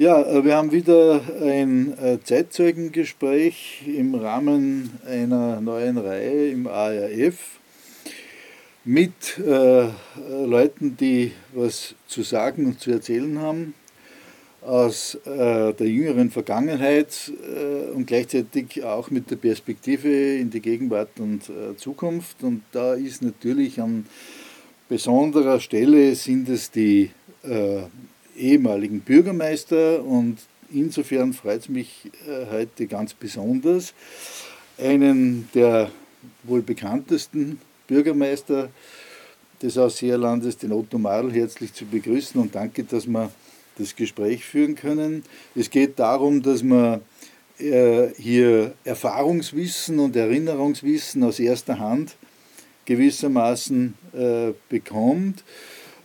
Ja, äh, wir haben wieder ein äh, Zeitzeugengespräch im Rahmen einer neuen Reihe im ARF mit äh, Leuten, die was zu sagen und zu erzählen haben aus äh, der jüngeren Vergangenheit äh, und gleichzeitig auch mit der Perspektive in die Gegenwart und äh, Zukunft. Und da ist natürlich an besonderer Stelle sind es die ehemaligen Bürgermeister und insofern freut es mich äh, heute ganz besonders, einen der wohl bekanntesten Bürgermeister des Ausseerlandes, den Otto Madl, herzlich zu begrüßen und danke, dass wir das Gespräch führen können. Es geht darum, dass man äh, hier Erfahrungswissen und Erinnerungswissen aus erster Hand gewissermaßen äh, bekommt.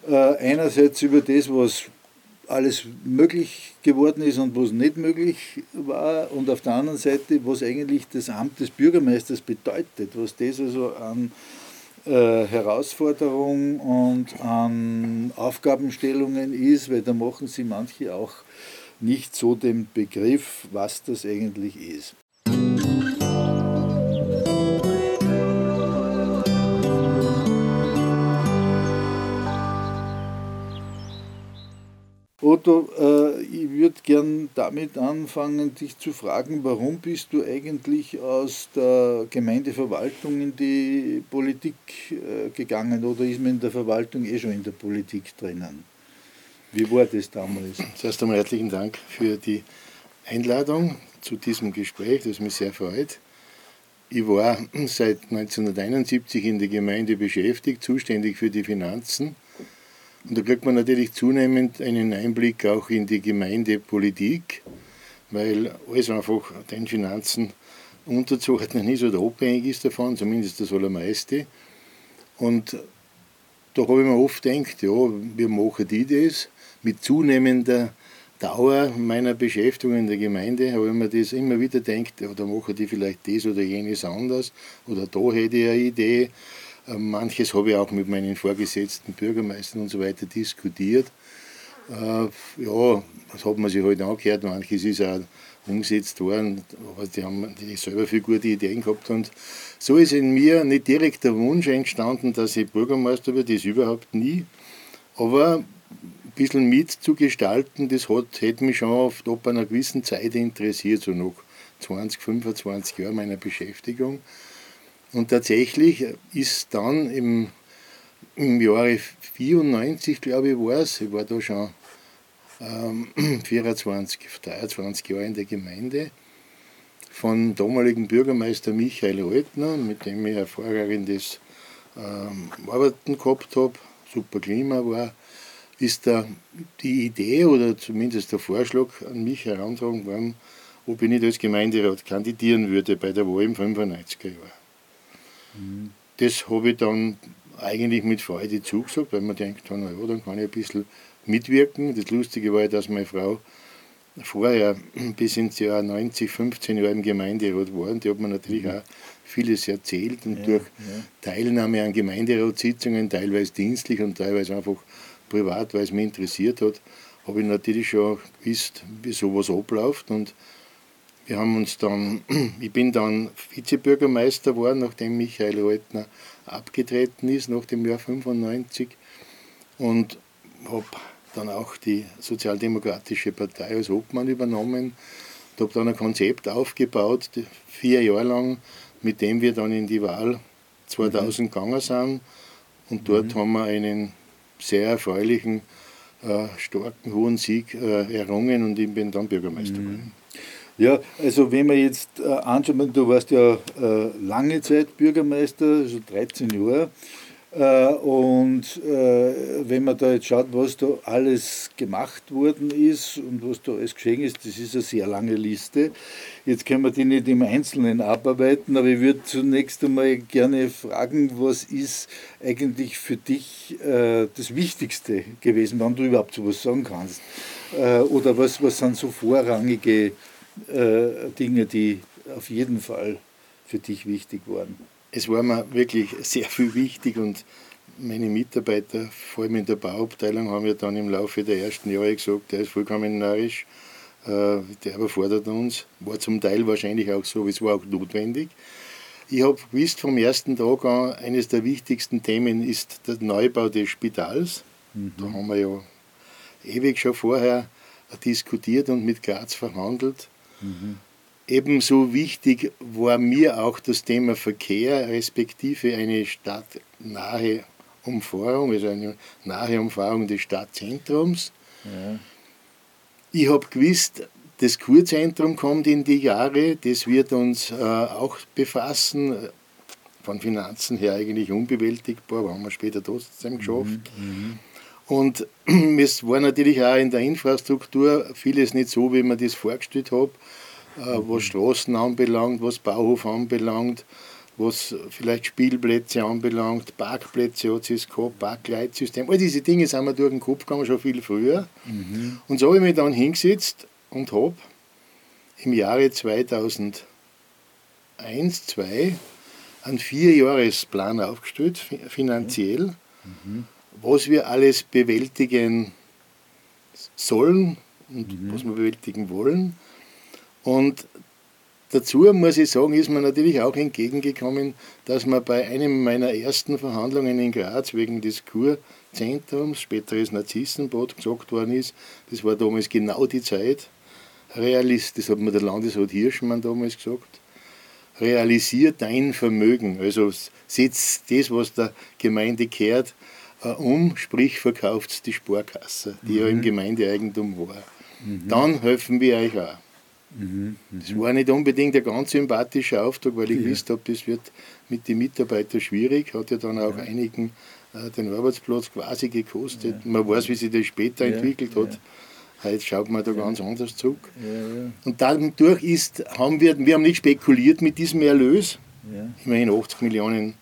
Einerseits über das, was alles möglich geworden ist und was nicht möglich war und auf der anderen Seite, was eigentlich das Amt des Bürgermeisters bedeutet, was das also an äh, Herausforderung und an Aufgabenstellungen ist, weil da machen sie manche auch nicht so den Begriff, was das eigentlich ist. Otto, äh, ich würde gern damit anfangen, dich zu fragen, warum bist du eigentlich aus der Gemeindeverwaltung in die Politik äh, gegangen oder ist man in der Verwaltung eh schon in der Politik drinnen? Wie war das damals? Zuerst einmal herzlichen Dank für die Einladung zu diesem Gespräch, das mich sehr freut. Ich war seit 1971 in der Gemeinde beschäftigt, zuständig für die Finanzen und da kriegt man natürlich zunehmend einen Einblick auch in die Gemeindepolitik, weil alles einfach den Finanzen unterzuordnen ist oder abhängig ist davon, zumindest das Allermeiste. Und da habe ich mir oft gedacht, ja, wie machen die das? Mit zunehmender Dauer meiner Beschäftigung in der Gemeinde habe ich mir das immer wieder gedacht, da machen die vielleicht das oder jenes anders oder da hätte ich eine Idee manches habe ich auch mit meinen vorgesetzten Bürgermeistern und so weiter diskutiert. Äh, ja, das hat man sich halt angehört, manches ist auch umgesetzt worden, aber die haben die selber viel gute Ideen gehabt. Und so ist in mir nicht direkt der Wunsch entstanden, dass ich Bürgermeister werde, das überhaupt nie. Aber ein bisschen mitzugestalten, das hat, hätte mich schon oft ab einer gewissen Zeit interessiert, so nach 20, 25 Jahren meiner Beschäftigung. Und tatsächlich ist dann im, im Jahre 94, glaube ich, war es, ich war da schon ähm, 24, 23 Jahre in der Gemeinde, von damaligen Bürgermeister Michael Reutner, mit dem ich hervorragendes ähm, Arbeiten gehabt habe, super Klima war, ist da die Idee oder zumindest der Vorschlag an mich herantragen worden, ob ich nicht als Gemeinderat kandidieren würde bei der Wahl im 95er Jahr. Das habe ich dann eigentlich mit Freude zugesagt, weil man denkt, na ja, dann kann ich ein bisschen mitwirken. Das Lustige war, dass meine Frau vorher bis ins Jahr 90, 15 Jahre im Gemeinderat war und die hat mir natürlich mhm. auch vieles erzählt und ja, durch ja. Teilnahme an Gemeinderatssitzungen, teilweise dienstlich und teilweise einfach privat, weil es mich interessiert hat, habe ich natürlich schon gewusst, wie sowas abläuft und wir haben uns dann, ich bin dann Vizebürgermeister geworden, nachdem Michael Reutner abgetreten ist, nach dem Jahr 95 und habe dann auch die Sozialdemokratische Partei als Obmann übernommen und habe dann ein Konzept aufgebaut, vier Jahre lang, mit dem wir dann in die Wahl 2000 mhm. gegangen sind und dort mhm. haben wir einen sehr erfreulichen, äh, starken, hohen Sieg äh, errungen und ich bin dann Bürgermeister mhm. Ja, also wenn man jetzt äh, anschaut, du warst ja äh, lange Zeit Bürgermeister, also 13 Jahre, äh, und äh, wenn man da jetzt schaut, was da alles gemacht worden ist und was da alles geschehen ist, das ist eine sehr lange Liste. Jetzt können wir die nicht im Einzelnen abarbeiten, aber ich würde zunächst einmal gerne fragen, was ist eigentlich für dich äh, das Wichtigste gewesen, wenn du überhaupt so was sagen kannst? Äh, oder was, was sind so vorrangige äh, Dinge, die auf jeden Fall für dich wichtig waren? Es war mir wirklich sehr viel wichtig und meine Mitarbeiter, vor allem in der Bauabteilung, haben ja dann im Laufe der ersten Jahre gesagt, der ist vollkommen narrisch, äh, der überfordert uns. War zum Teil wahrscheinlich auch so, es war auch notwendig. Ich habe gewusst vom ersten Tag an, eines der wichtigsten Themen ist der Neubau des Spitals. Mhm. Da haben wir ja ewig schon vorher diskutiert und mit Graz verhandelt. Mhm. Ebenso wichtig war mir auch das Thema Verkehr, respektive eine stadtnahe Umfahrung, also eine nahe Umfahrung des Stadtzentrums. Ja. Ich habe gewusst, das Kurzentrum kommt in die Jahre, das wird uns äh, auch befassen. Von Finanzen her eigentlich unbewältigbar, aber haben wir später trotzdem geschafft. Mhm, mhm. und es war natürlich auch in der Infrastruktur vieles nicht so, wie man das vorgestellt hat, äh, was Straßen anbelangt, was Bauhof anbelangt, was vielleicht Spielplätze anbelangt, Parkplätze hat es gehabt, Parkleitsystem. All diese Dinge sind mir durch den Kopf gegangen, schon viel früher. Mhm. Und so habe ich mich dann hingesetzt und habe im Jahre 2001, 2002 einen Vierjahresplan aufgestellt, finanziell, mhm. was wir alles bewältigen sollen und mhm. was wir bewältigen wollen. Und dazu muss ich sagen, ist mir natürlich auch entgegengekommen, dass man bei einem meiner ersten Verhandlungen in Graz wegen des Kurzentrums, späteres Narzissenbad, gesagt worden ist, das war damals genau die Zeit, realist, das hat mir der Landesrat Hirschmann damals gesagt, realisiert dein Vermögen, also setz das, was der Gemeinde kehrt, äh, um, sprich verkauft die Sparkasse, die mhm. ja im mhm. Gemeindeeigentum war. Mhm. Dann helfen wir euch auch. Mhm. Das war nicht unbedingt ein ganz sympathischer Auftrag, weil ich ja. gewusst habe, das wird mit den Mitarbeitern schwierig, hat ja dann auch ja. einigen äh, den Arbeitsplatz quasi gekostet. Ja. Man weiß, wie sich das später entwickelt hat. Heute schaut man da ganz anders zurück. Und dadurch ist, haben wir, wir haben nicht spekuliert mit diesem Erlös, immerhin 80 Millionen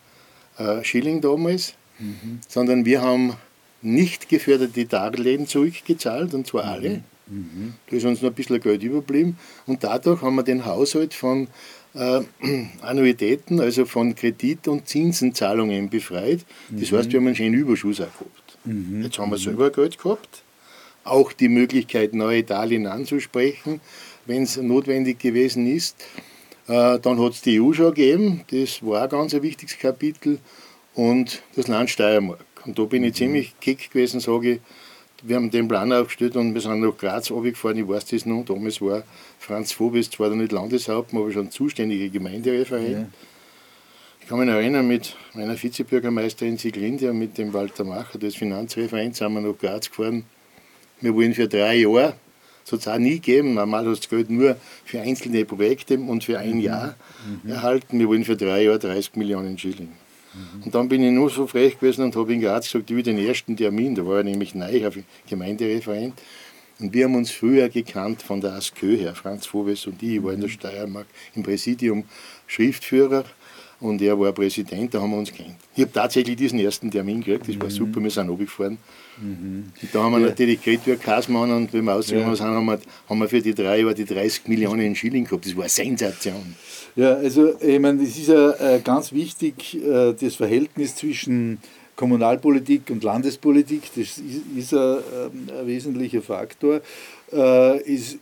äh, Schilling damals, mhm. sondern wir haben nicht geförderte Darlehen zurückgezahlt, und zwar alle. Mhm. Da ist uns noch ein bisschen Geld überblieben. Und dadurch haben wir den Haushalt von äh, Annuitäten, also von Kredit- und Zinsenzahlungen befreit. Das mhm. heißt, wir haben einen schönen Überschuss auch gehabt. Mhm. Jetzt haben wir selber Geld gehabt auch die Möglichkeit, neue Darlehen anzusprechen, wenn es notwendig gewesen ist. Äh, dann hat es die EU schon gegeben, das war ein ganz wichtiges Kapitel, und das Land Steiermark. Und da bin ich mhm. ziemlich kick gewesen, sage ich, wir haben den Plan aufgestellt und wir sind nach Graz runtergefahren, ich weiß das noch, damals war Franz Vobis zwar noch nicht Landeshauptmann, aber schon zuständiger Gemeindereferent. Ja. Ich kann mich erinnern, mit meiner Vizebürgermeisterin Sieglinde und mit dem Walter Macher, das Finanzreferent, sind wir nach Graz gefahren wir wollen für drei Jahre, hat es auch nie gegeben, normal hast du Geld nur für einzelne Projekte und für ein mhm. Jahr mhm. erhalten. Wir wollen für drei Jahre 30 Millionen Schilling. Mhm. Und dann bin ich nur so frech gewesen und habe in Graz gesagt, ich will den ersten Termin, da war er nämlich neu auf Gemeindereferent. Und wir haben uns früher gekannt von der ASKÖ her, Franz Vobes und ich, ich war in der. Steiermark im Präsidium Schriftführer und er war Präsident, da haben wir uns kennt. Ich habe tatsächlich diesen ersten Termin gekriegt, das war mhm. super, wir sind runtergefahren. Mhm. Und da haben wir ja. natürlich geredet wie Kasmann und wenn wir ausgegangen ja. sind, haben wir, haben wir für die drei Jahre die 30 Millionen Schilling gehabt, das war eine Sensation. Ja, also ich meine, es ist ja äh, ganz wichtig, äh, das Verhältnis zwischen Kommunalpolitik und Landespolitik, das ist, ist ein, ähm, ein, wesentlicher Faktor. Äh, ist,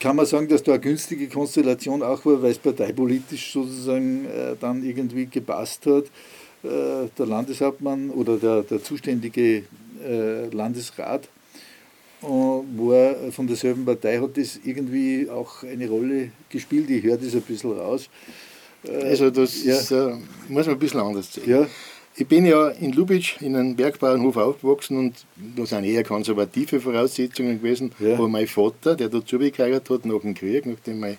kann man sagen, dass da eine günstige Konstellation auch war, weil es parteipolitisch sozusagen äh, dann irgendwie gepasst hat. Äh, der Landeshauptmann oder der, der zuständige äh, Landesrat war von derselben Partei, hat das irgendwie auch eine Rolle gespielt. Ich höre das ein bisschen raus. Also das ja. ist, muss man ein bisschen anders sehen. Ja. Ich bin ja in Lubitsch in einem Bergbauernhof aufgewachsen und da sind eher konservative Voraussetzungen gewesen. Ja. Aber mein Vater, der dazu geheiratet hat nach dem Krieg, nachdem meine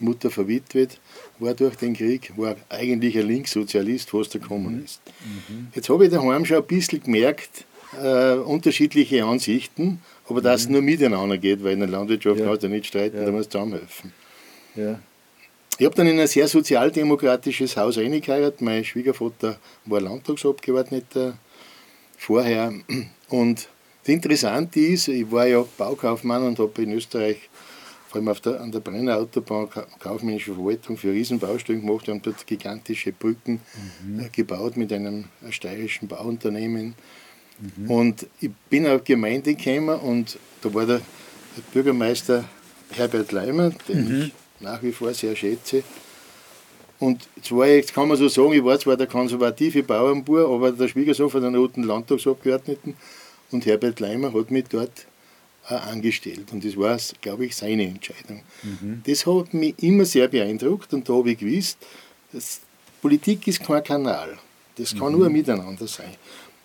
Mutter verwitwet war durch den Krieg, war eigentlich ein Linkssozialist, fast ein Kommunist. Mhm. mhm. Jetzt habe ich daheim schon ein bisschen gemerkt, äh, unterschiedliche Ansichten, aber dass es mhm. nur miteinander geht, weil in der Landwirtschaft ja. kannst du nicht streiten, ja. da musst du zusammenhelfen. Ja. Ich habe dann in ein sehr sozialdemokratisches Haus eingeheiratet. Mein Schwiegervater war Landtagsabgeordneter vorher. Und das Interessante ist, ich war ja Baukaufmann und habe in Österreich vor allem auf der, an der Brenner Autobahn kaufmännische Verwaltung für Riesenbaustellen gemacht. Wir haben dort gigantische Brücken mhm. Äh, gebaut mit einem steirischen Bauunternehmen. Mhm. Und ich bin auf Gemeinde gekommen und da war der, der Bürgermeister Herbert Leimer, den mhm. ich nach wie vor sehr schätze. Und zwar, jetzt kann man so sagen, ich war zwar der konservative Bauernbauer, aber der Schwiegersohn von den roten Landtagsabgeordneten und Herbert Leimer hat mich dort äh, angestellt. Und das war, glaube ich, seine Entscheidung. Mhm. Das hat mich immer sehr beeindruckt und da habe ich gewusst, dass Politik ist kein Kanal. Das kann mhm. nur miteinander sein.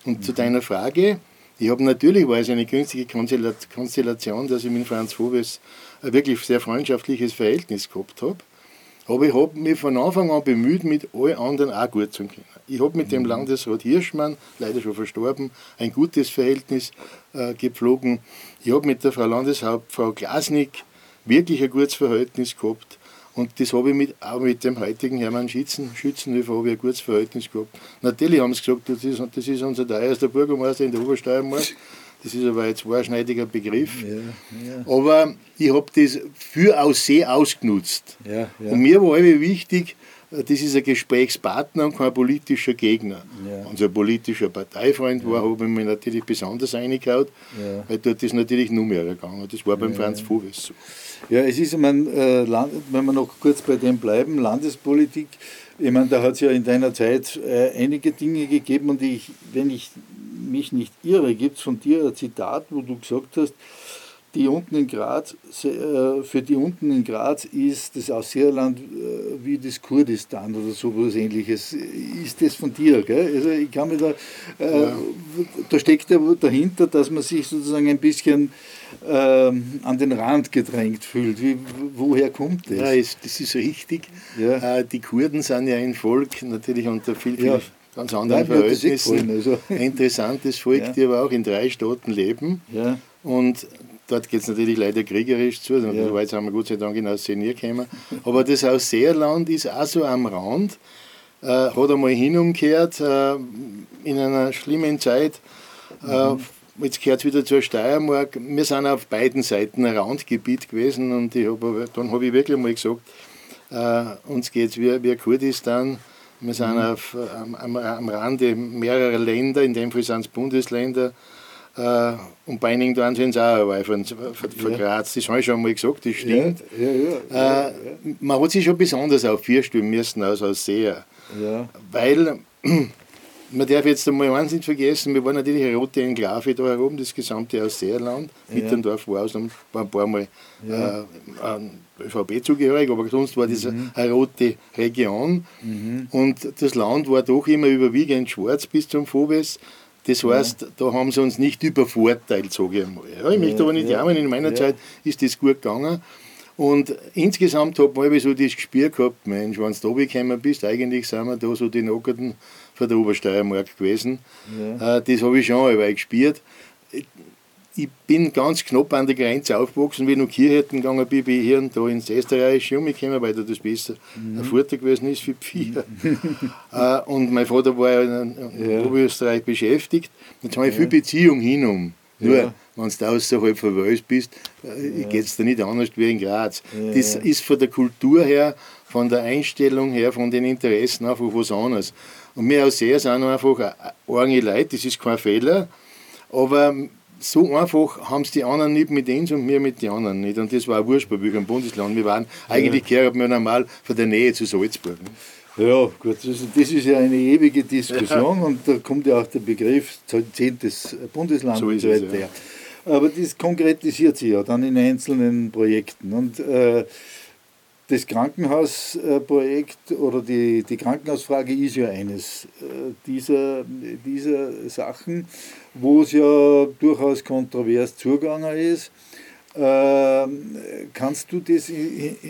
Und mhm. zu deiner Frage, ich habe natürlich, war es eine günstige Konstellation, dass ich mit Franz Vogels ein wirklich sehr freundschaftliches Verhältnis gehabt habe. Aber ich habe mich von Anfang an bemüht, mit allen anderen auch gut zu können. Ich habe mit dem mhm. Landesrat Hirschmann, leider schon verstorben, ein gutes Verhältnis äh, gepflogen. Ich habe mit der Frau Landeshauptfrau Glasnick wirklich ein gutes Verhältnis gehabt. Und das habe ich mit, auch mit dem heutigen Hermann Schützen, Schützenhöfer habe ich ein gutes Verhältnis gehabt. Natürlich haben sie gesagt, das ist, das ist unser teuerster Bürgermeister in der Obersteiermark. Das ist aber ein zweischneidiger Begriff. Ja, ja. Aber ich habe das für aus sehr ausgenutzt. Ja, und mir war immer wichtig, das ist ein Gesprächspartner und kein politischer Gegner. Ja. Unser politischer Parteifreund war, habe ich mich natürlich besonders eingehaut, ja. weil dort ist natürlich nur mehr gegangen. Das war beim. Franz Voves so. Ja, es ist, ich meine, äh, wenn wir noch kurz bei dem bleiben, Landespolitik, ich meine, da hat es ja in deiner Zeit äh, einige Dinge gegeben und ich, wenn ich mich nicht irre, gibt es von dir ein Zitat, wo du gesagt hast, die unten in Graz, äh, für die unten in Graz ist das Ausseerland äh, wie das Kurdistan oder sowas ähnliches. Ist das von dir? Gell? Also ich kann mir da, äh, ja. da steckt ja dahinter, dass man sich sozusagen ein bisschen äh, an den Rand gedrängt fühlt. Wie, woher kommt das? Ja, das ist richtig. Ja. Die Kurden sind ja ein Volk, natürlich unter viel, viel ja. ganz anderen Nein, eh Verhältnissen. Also. Ein interessantes Volk, ja. die aber auch in drei Staaten leben. Ja. Und Dort geht es natürlich leider kriegerisch zu, ja. so weit sind wir Gott sei Dank in Aussenier gekommen. Aber das Ausseerland ist auch so am Rand, äh, hat einmal hin umgekehrt äh, in einer schlimmen Zeit. Äh, mhm. Jetzt gehört es wieder zur Steiermark. Wir sind auf beiden Seiten ein Randgebiet gewesen und hab, dann habe ich wirklich mal gesagt, äh, uns geht es wie, wie Kurdistan. Wir sind mhm. auf, am, am, am Rande mehrerer Länder, in dem Fall sind es Bundesländer. Äh, und bei einigen da sind es auch dabei von, von, von Graz. Das habe ich schon mal gesagt, das stimmt. Ja, ja, äh, man hat sich schon besonders auf vier Stimmen müssen als Ausseher. Weil, man darf jetzt einmal eins nicht vergessen, wir waren natürlich eine rote Enklave da herum, das gesamte Ausseerland. Mittendorf war, aus, war ein paar Mal äh, ÖVP zugehörig, aber sonst war das mhm. eine rote Region. Mhm. Und das Land war doch immer überwiegend schwarz bis zum Voves. Das heißt, ja. da haben sie uns nicht übervorteilt, sage ich einmal. Ja, ich möchte aber nicht ja. jammern, in meiner Zeit ist das gut gegangen. Und insgesamt hat man so das Gespür gehabt, Mensch, wenn du da gekommen bist, eigentlich sind wir da so die Nockerten von der Obersteiermark gewesen. Ja. Äh, das habe ich schon einmal gespürt ich bin ganz knapp an der Grenze aufgewachsen, wie ich noch Kirchhirten gegangen bin, bin ich hier und da ins Österreichische umgekommen, weil da das besser mhm. ein Vorteil gewesen ist für die äh, und mein Vater war in, in ja. Oberösterreich beschäftigt. Jetzt habe ich ja. viel Beziehung hin um. Nur, ja. wenn du außerhalb von Wels bist, äh, ja. geht es dir nicht anders wie in Graz. Ja. Das ist von der Kultur her, von der Einstellung her, von den Interessen einfach was anderes. Und wir aus sehr sind einfach arme Leute, das ist kein Fehler, aber so einfach haben es die anderen nicht mit uns und wir mit den anderen nicht. Und das war auch wurscht bei Bürgern Bundesland. Wir waren eigentlich ja. wir normal von der Nähe zu Salzburg. Ja, gut, das ist, das ist ja eine ewige Diskussion ja. und da kommt ja auch der Begriff 10. Bundesland so und so weiter. Ja. Aber das konkretisiert sich ja dann in einzelnen Projekten. Und äh, das Krankenhausprojekt oder die, die Krankenhausfrage ist ja eines äh, dieser, dieser Sachen, wo es ja durchaus kontrovers zugegangen ist. Ähm, kannst du das,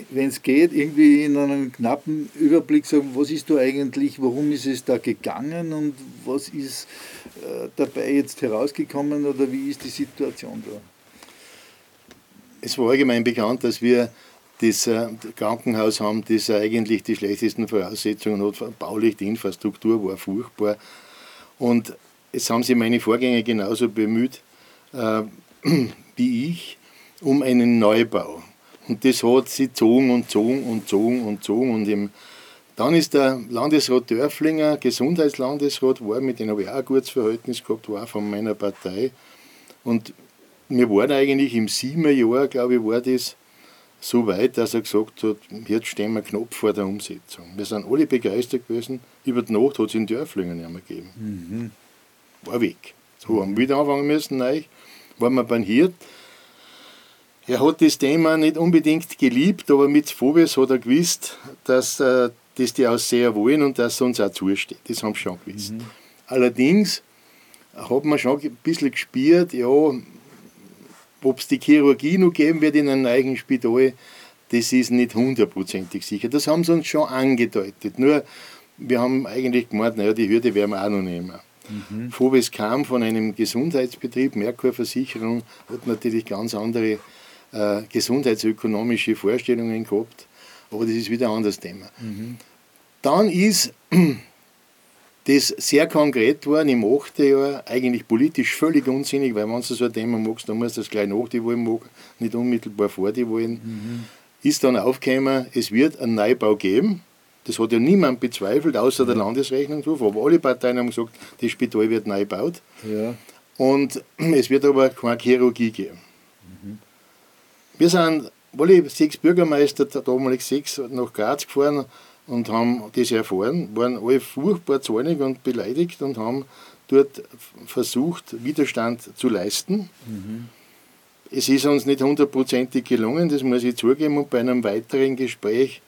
wenn es geht, irgendwie in einem knappen Überblick sagen, was ist da eigentlich, warum ist es da gegangen und was ist äh, dabei jetzt herausgekommen oder wie ist die Situation da? Es war allgemein bekannt, dass wir das Krankenhaus haben, das eigentlich die schlechtesten Voraussetzungen hat. Baulich, die Infrastruktur war furchtbar. Und es haben sich meine Vorgänger genauso bemüht äh, wie ich um einen Neubau. Und das hat sie gezogen und gezogen und gezogen und gezogen. Und im, dann ist der Landesrat Dörflinger, Gesundheitslandesrat, war, mit dem habe ich auch ein gutes Verhältnis gehabt, war von meiner Partei. Und wir waren eigentlich im sieben Jahr, glaube ich, war das so weit, dass er gesagt hat, jetzt stehen wir knapp vor der Umsetzung. Wir sind alle begeistert gewesen. Über die Nacht hat es in Dörflingen nicht mehr gegeben. Mhm. War weg. So haben wir wieder anfangen müssen, neu. Waren wir beim Hirt. Er hat das Thema nicht unbedingt geliebt, aber mit Phobis hat er gewusst, dass äh, das die Ausseher wollen und dass es uns auch zusteht. Das haben sie schon gewusst. Mhm. Allerdings hat man schon ein bisschen gespürt, ja, ob es die Chirurgie noch geben wird in einem neuen Spital, das ist nicht hundertprozentig sicher. Das haben sie uns schon angedeutet. Nur, wir haben eigentlich gemeint, naja, die Hürde werden wir auch noch nehmen. Mhm. Phobis kam von einem Gesundheitsbetrieb, Merkur Versicherung, hat natürlich ganz andere äh, gesundheitsökonomische Vorstellungen gehabt, aber das ist wieder ein anderes Thema. Mhm. Dann ist das sehr konkret geworden im 8. Jahr, eigentlich politisch völlig unsinnig, weil wenn du so ein Thema magst, dann musst du das gleich nach die Wahlen machen, nicht unmittelbar vor die Wahlen. Mhm. Ist dann aufgekommen, es wird einen Neubau geben. Das hat ja niemand bezweifelt, außer der Landesrechnungshof. Aber alle Parteien haben gesagt, das Spital wird neu gebaut. Ja. Und es wird aber keine Chirurgie geben. Mhm. Wir sind alle sechs Bürgermeister, damals sechs, nach Graz gefahren und haben das erfahren, waren alle furchtbar zornig und beleidigt und haben dort versucht, Widerstand zu leisten. Mhm. Es ist uns nicht hundertprozentig gelungen, das muss ich zugeben, und bei einem weiteren Gespräch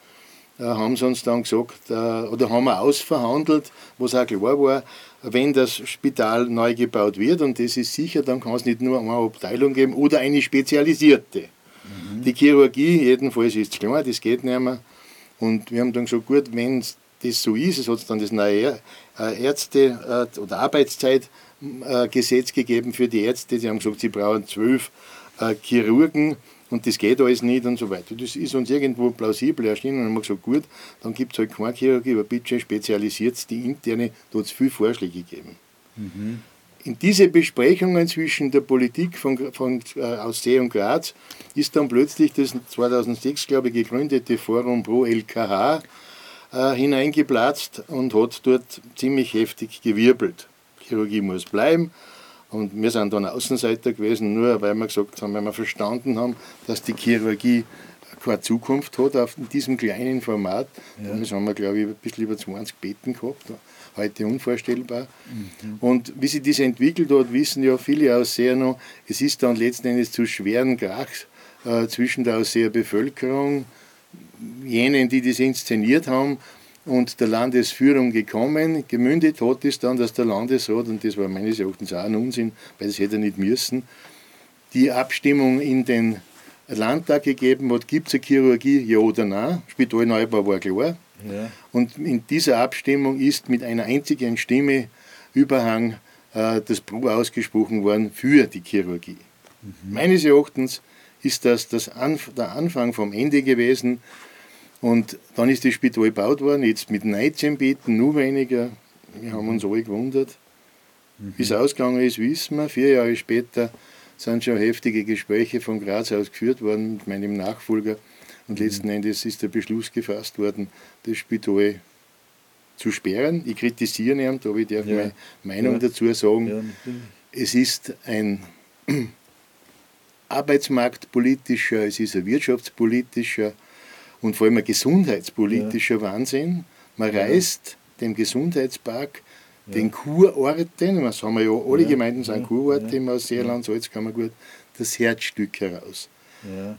äh, haben sie uns dann gesagt, äh, oder haben wir ausverhandelt, was auch klar war, wenn das Spital neu gebaut wird, und das ist sicher, dann kann es nicht nur eine Abteilung geben oder eine spezialisierte. Mhm. Die Chirurgie, jedenfalls ist klar, das geht nicht mehr. Und wir haben dann gesagt, gut, wenn das so ist, es hat dann das neue äh, Ärzte- äh, oder Arbeitszeitgesetz äh, gegeben für die Ärzte, die haben gesagt, sie brauchen zwölf Chirurgen und das geht alles nicht und so weiter. Das ist uns irgendwo plausibel erschienen und haben wir gesagt, gut, dann gibt es halt keine Chirurgie, aber bitte spezialisiert die interne, da hat es viele Vorschläge gegeben. Mhm. In diese Besprechungen zwischen der Politik von, von, äh, aus See und Graz ist dann plötzlich das 2006, glaube ich, gegründete Forum Pro LKH äh, hineingeplatzt und hat dort ziemlich heftig gewirbelt. Chirurgie muss bleiben. Und wir sind dann Außenseiter gewesen, nur weil wir gesagt haben, weil wir verstanden haben, dass die Chirurgie keine Zukunft hat auf diesem kleinen Format. Ja. Damals haben wir, glaube ich, ein bisschen über 20 Betten gehabt heute unvorstellbar. Mhm. Und wie sich das entwickelt hat, wissen ja viele Ausseher noch, es ist dann letzten Endes zu schweren Krach äh, zwischen der Ausseher Bevölkerung, jenen, die das inszeniert haben, und der Landesführung gekommen. Gemündet hat es dann, dass der Landesrat, und das war meines Erachtens auch ein Unsinn, weil das hätte er nicht müssen, die Abstimmung in den Landtag gegeben hat, gibt es eine Chirurgie, ja oder nein. Spitalneubau war klar. Ja. Und in dieser Abstimmung ist mit einer einzigen Stimme Überhang äh, das Pro ausgesprochen worden für die Chirurgie. Mhm. Meines Erachtens ist das, das Anf der Anfang vom Ende gewesen. Und dann ist das Spital gebaut worden, jetzt mit 19 Betten, nur weniger. Wir haben uns alle gewundert. Mhm. Wie es ausgegangen ist, wissen wir. Vier Jahre später sind schon heftige Gespräche von Graz aus geführt worden mit meinem Nachfolger. Und letzten Endes ist der Beschluss gefasst worden, das Spital zu sperren. Ich kritisiere ihn, aber ich darf ja. meine Meinung ja. dazu sagen. Ja, es ist ein arbeitsmarktpolitischer, es ist ein wirtschaftspolitischer und vor allem ein gesundheitspolitischer Wahnsinn. Man reißt dem Gesundheitspark den Kurorten, was haben wir ja, alle Gemeinden sind Kurorte im Seerland, Salzkammergut, das Herzstück heraus.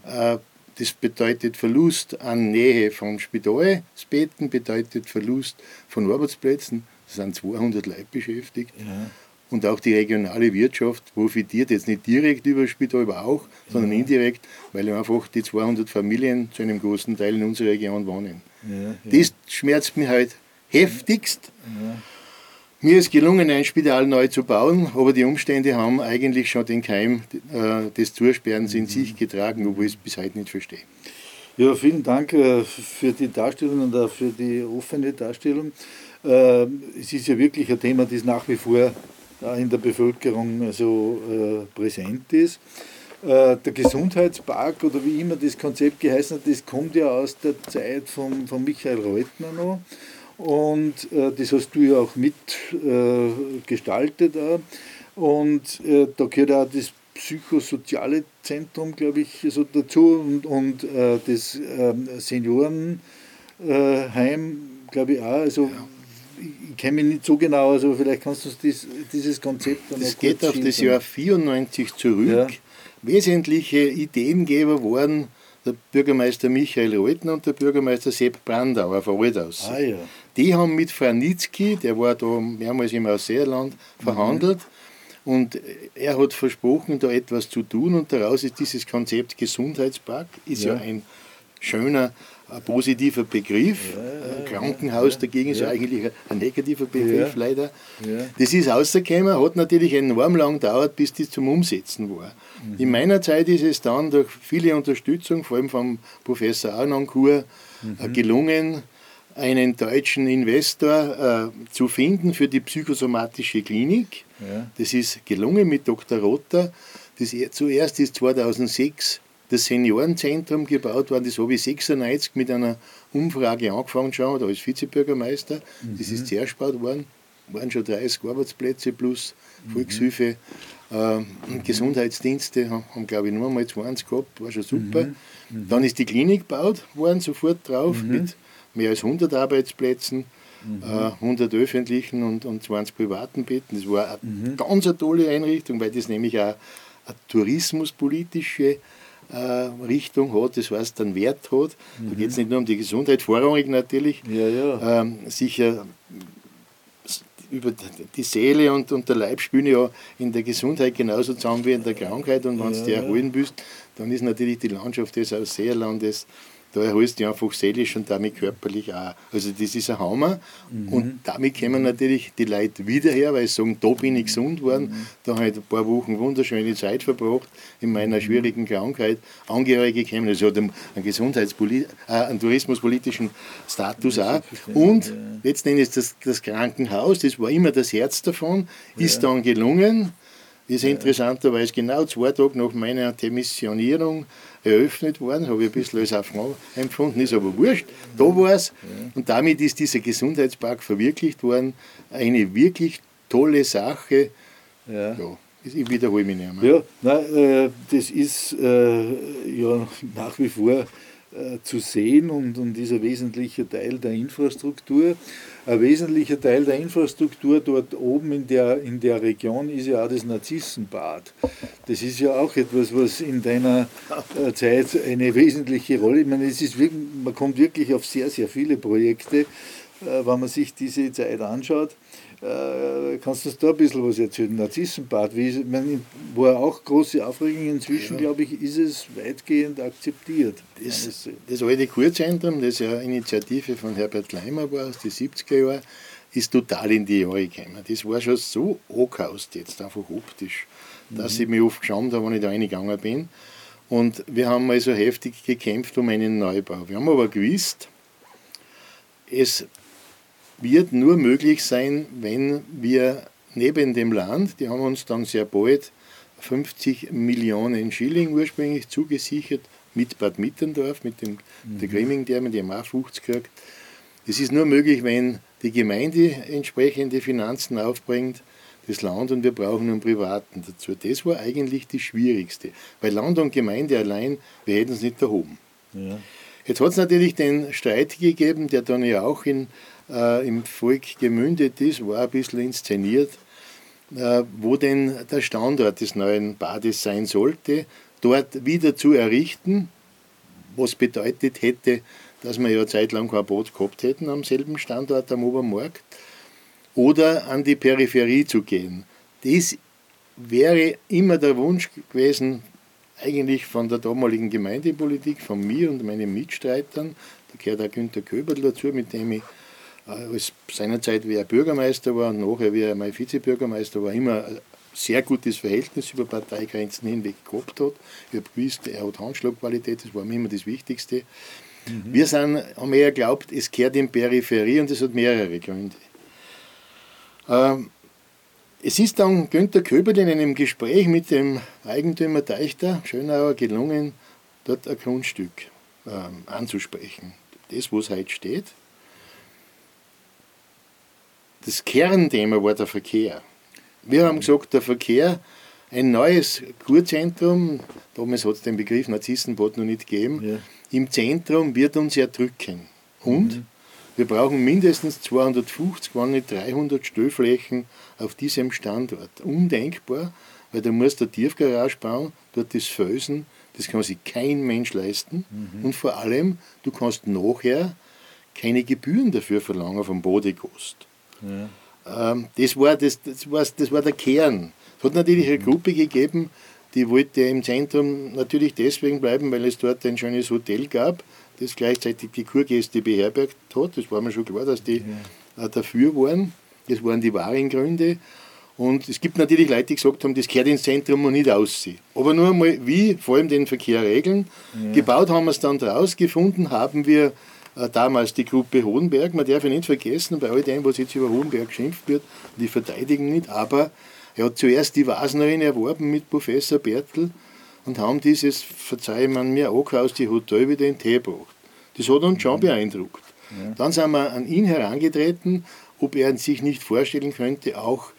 Äh, das bedeutet Verlust an Nähe vom Spitalsbetten, bedeutet Verlust von Arbeitsplätzen. Da sind 200 Leute beschäftigt. Ja. Und auch die regionale Wirtschaft profitiert jetzt nicht direkt über das Spital, aber auch, sondern ja. indirekt, weil einfach die 200 Familien zu einem großen Teil in unserer Region wohnen. Ja, das schmerzt mich halt heftigst. Mir ist gelungen, ein Spital neu zu bauen, aber die Umstände haben eigentlich schon den Keim äh, des Zusperrens in sich getragen, obwohl ich es bis heute nicht verstehe. Ja, vielen Dank äh, für die Darstellung und auch für die offene Darstellung. Äh, es ist ja wirklich ein Thema, das nach wie vor in der Bevölkerung so präsent ist. der Gesundheitspark oder wie immer das Konzept geheißen hat, das kommt ja aus der Zeit von, von Michael Reutner noch. Und äh, das hast du ja auch mitgestaltet. Äh, und äh, da gehört auch das psychosoziale Zentrum, glaube ich, so dazu und, und äh, das ähm, Seniorenheim, glaube ich auch. Also, ja ich kenne mich nicht so genau aber vielleicht kannst du uns dies, dieses Konzept dann Das geht auf das Jahr 94 zurück. Ja. Wesentliche Ideengeber waren der Bürgermeister Michael Reutner und der Bürgermeister Sepp Brandauer von Aldaus. Ah, ja. Die haben mit Franitzky, der war da mehrmals im Ausseerland, verhandelt. Mhm. Und er hat versprochen, da etwas zu tun und daraus ist dieses Konzept Gesundheitspark, ist ja, ja ein schöner ein positiver Begriff. Ja, Krankenhaus dagegen ist ja eigentlich ein negativer Begriff, leider. Das ist rausgekommen, hat natürlich enorm lang gedauert, bis das zum Umsetzen war. Mhm. In meiner Zeit ist es dann durch viele Unterstützung, vor allem vom Professor Arnoncourt, mhm. gelungen, einen deutschen Investor äh, zu finden für die psychosomatische Klinik. Ja. Das ist gelungen mit Dr. Rotter. Das, zuerst ist 2006 das Seniorenzentrum gebaut worden. Das habe ich 96 mit einer Umfrage angefangen schon, da als Vizebürgermeister. Mhm. Das ist zuerst gebaut worden. Waren schon 30 Arbeitsplätze plus Volkshilfe. Mhm. Äh, Gesundheitsdienste haben, haben glaube ich, nur mal 20 gehabt, war schon super. Mhm. mhm. Dann ist die Klinik gebaut worden, sofort drauf, mhm. mit mehr als 100 Arbeitsplätzen. Mhm. 100 öffentlichen und, und 20 privaten Betten. Das war eine mhm. ganz eine tolle Einrichtung, weil das nämlich auch eine tourismuspolitische äh, Richtung hat, das heißt einen Wert hat. Mhm. Da geht es nicht nur um die Gesundheit, vorrangig natürlich, ja, ja. Ähm, sicher über die Seele und, und der Leib spielen ja in der Gesundheit genauso zusammen wie in der Krankheit und wenn du ja, die erholen willst, dann ist natürlich die Landschaft des Ausseerlandes da erholst du dich einfach seelisch und damit körperlich auch. Also das ist ein Hammer mhm. und damit kommen natürlich die Leute wieder her, weil sie sagen, da bin ich gesund worden, mhm. da habe ich ein paar Wochen wunderschöne Zeit verbracht in meiner mhm. schwierigen Krankheit. Angehörige kommen, also hat einen, Gesundheitspoli äh, einen tourismuspolitischen Status auch. Und letzten Endes das, das Krankenhaus, das war immer das Herz davon, ist dann gelungen ist interessanterweise genau zwei Tage nach meiner Demissionierung eröffnet worden, habe ich ein bisschen als Affront empfunden, ist aber wurscht, da war es. Und damit ist dieser Gesundheitspark verwirklicht worden. Eine wirklich tolle Sache. Ja. ja ich wiederhole mich nicht mehr. Ja, nein, äh, das ist äh, ja nach wie vor zu sehen und, und ist ein wesentlicher Teil der Infrastruktur. Ein wesentlicher Teil der Infrastruktur dort oben in der, in der Region ist ja auch das Narzissenbad. Das ist ja auch etwas, was in deiner äh, Zeit eine wesentliche Rolle, ich meine, es ist wirklich, man kommt wirklich auf sehr, sehr viele Projekte, äh, wenn man sich diese Zeit anschaut. Äh, kannst du da ein bisschen was erzählen? Narzissenbad, wie ist, meine, war auch große Aufregung. Inzwischen, ja. glaube ich, ist es weitgehend akzeptiert. Das, das alte Kurzentrum, das ja Initiative von Herbert Leimer war aus den 70er Jahren, ist total in die Jahre gekommen. Das war schon so angehaust jetzt, einfach optisch, dass mhm. ich mich oft geschämt habe, wenn ich da reingegangen bin. Und wir haben also heftig gekämpft um einen Neubau. Wir haben aber gewusst, es wird nur möglich sein, wenn wir neben dem Land, die haben uns dann sehr bald 50 Millionen Schilling ursprünglich zugesichert, mit Bad Mitterndorf, mit dem, mhm. der Grimming-Därme, die haben auch 50 gekriegt. Das ist nur möglich, wenn die Gemeinde entsprechende Finanzen aufbringt, das Land und wir brauchen einen Privaten dazu. Das war eigentlich das Schwierigste, weil Land und Gemeinde allein, wir hätten es nicht erhoben. Ja. Jetzt hat es natürlich den Streit gegeben, der dann ja auch in äh, im Volk gemündet ist, war ein bisschen inszeniert, äh, wo denn der Standort des neuen Bades sein sollte, dort wieder zu errichten, was bedeutet hätte, dass wir ja zeitlang kein Boot gehabt hätten am selben Standort am Obermarkt, oder an die Peripherie zu gehen. Das wäre immer der Wunsch gewesen, eigentlich von der damaligen Gemeindepolitik, von mir und meinen Mitstreitern. Da gehört auch Günter Köberl dazu, mit dem ich als seinerzeit wie er Bürgermeister war und nachher wie er mein Vizebürgermeister war, immer ein sehr gutes Verhältnis über Parteigrenzen hinweg gehabt hat. Ich habe gewusst, er hat Handschlagqualität, das war mir immer das Wichtigste. Mhm. Wir sind, haben eher geglaubt, es kehrt in Peripherie und das hat mehrere Gründe. Ähm, es ist dann Günter Köber in einem Gespräch mit dem Eigentümer Teichter, Schönauer, gelungen, dort ein Grundstück ähm, anzusprechen. Das, wo es heute steht. Das Kernthema war der Verkehr. Wir haben gesagt, der Verkehr, ein neues Kurzentrum, damals hat es den Begriff Narzissenbad noch nicht gegeben, ja. im Zentrum wird uns erdrücken. Und mhm. wir brauchen mindestens 250, wenn nicht 300 Stellflächen auf diesem Standort. Undenkbar, weil da muss der Tiefgarage bauen, dort ist Felsen, das kann sich kein Mensch leisten. Mhm. Und vor allem, du kannst nachher keine Gebühren dafür verlangen vom Bodekost. Ja. Ähm, das, war das, das, war, das war der Kern. Es hat natürlich eine mhm. Gruppe gegeben, die wollte im Zentrum natürlich deswegen bleiben, weil es dort ein schönes Hotel gab, das gleichzeitig die Kurgäste beherbergt hat. Das war mir schon klar, dass die ja. dafür waren. Das waren die wahren Gründe. Und es gibt natürlich Leute, die gesagt haben, das gehört ins Zentrum und nicht aussehen. Aber nur einmal, wie vor allem den Verkehr regeln. Ja. Gebaut haben wir es dann draus, gefunden haben wir äh, damals die Gruppe Hohenberg. Man darf ja nicht vergessen, bei all dem, was jetzt über Hohenberg geschimpft wird, die verteidigen nicht, aber er hat zuerst die Wasnerin erworben mit Professor Bertel und haben dieses, verzeih man mir, auch aus die Hotel wieder in Tee gebracht. Das hat uns schon mhm. beeindruckt. Ja. Dann sind wir an ihn herangetreten, ob er sich nicht vorstellen könnte, auch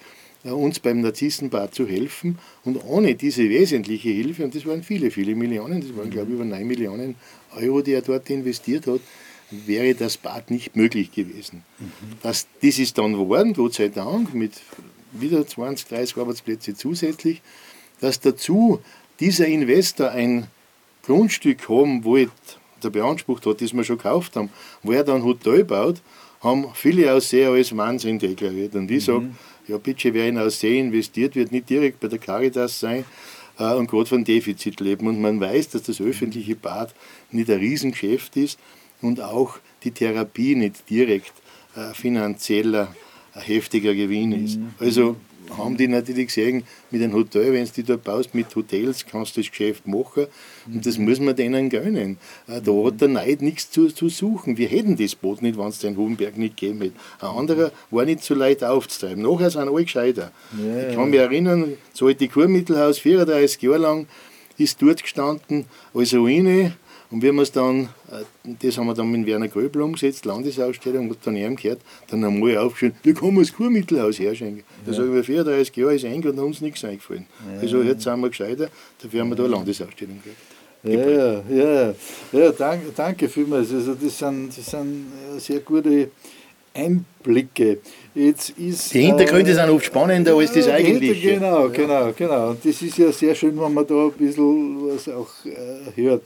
äh, uns beim Narzissenbad zu helfen. Und ohne diese wesentliche Hilfe, und das waren viele, viele Millionen, das waren glaube ich über 9 Millionen Euro, die er dort investiert hat, wäre das Bad nicht möglich gewesen. Mhm. Das, das ist dann geworden, Gott sei Dank, mit wieder 20, 30 Arbeitsplätze zusätzlich, dass dazu dieser Investor ein Grundstück haben wollte, der beansprucht hat, das wir schon gekauft haben, wo er dann ein Hotel baut, haben viele Ausseher als Wahnsinn deklariert. Und ich mhm. sage, ja bitte, wer in Aussee investiert, wird nicht direkt bei der Caritas sein äh, und gerade von Defizit leben. Und man weiß, dass das öffentliche Bad nicht ein Riesengeschäft ist und auch die Therapie nicht direkt äh, finanzieller, äh, heftiger Gewinn ist. Mhm. Also haben die natürlich gesehen, mit einem Hotel, wenn du da baust, mit Hotels kannst du das Geschäft machen und das muss man denen gönnen. Äh, da hat der Neid nichts zu, zu suchen. Wir hätten das Boot nicht, wenn es den Hohenberg nicht gegeben hätte. Ein anderer war nicht so leicht aufzutreiben. Nachher sind alle gescheiter. Ja, ich kann mich erinnern, so alte Kurmittelhaus, 34 Jahre lang, ist dort gestanden als Ruine und wir es dann, äh, das haben wir dann mit Werner Gröbel umgesetzt, Landesausstellung, und dann ihm gehört, dann haben wir aufgeschrieben, wie kann man das Kurmittelhaus herschenken? Da ja. sage ich, 34 Jahre ist eingegangen und uns nichts eingefallen. Ja. Also jetzt sind wir gescheiter, dafür haben wir da eine Landesausstellung gekriegt. Ja, ja, ja, danke, danke vielmals. Also das sind, das sind sehr gute Einblicke. Jetzt ist, die Hintergründe äh, sind oft spannender als das eigentliche. Genau, genau, genau. Und das ist ja sehr schön, wenn man da ein bisschen was auch äh, hört.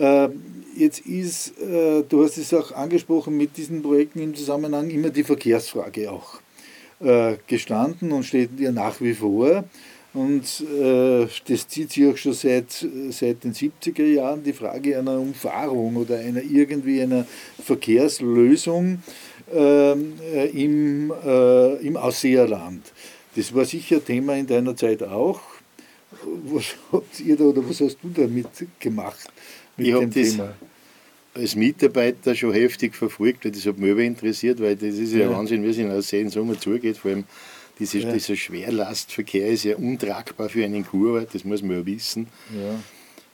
Äh, jetzt ist, äh, du hast es auch angesprochen, mit diesen Projekten im Zusammenhang immer die Verkehrsfrage auch äh, gestanden und steht ja nach wie vor. Und äh, das zieht sich auch schon seit, seit den 70er Jahren, die Frage einer Umfahrung oder einer irgendwie einer Verkehrslösung ähm, äh, im, im Ausseerland. Das war sicher Thema in deiner Zeit auch. Was habt ihr da oder was hast du damit gemacht? Mit ich habe das als Mitarbeiter schon heftig verfolgt, weil das hat mich interessiert, weil das ist ja, ja. Wahnsinn, wie es in Aussee im Sommer zugeht. Vor allem diese, ja. dieser Schwerlastverkehr ist ja untragbar für einen Kurort, das muss man ja wissen. Ja.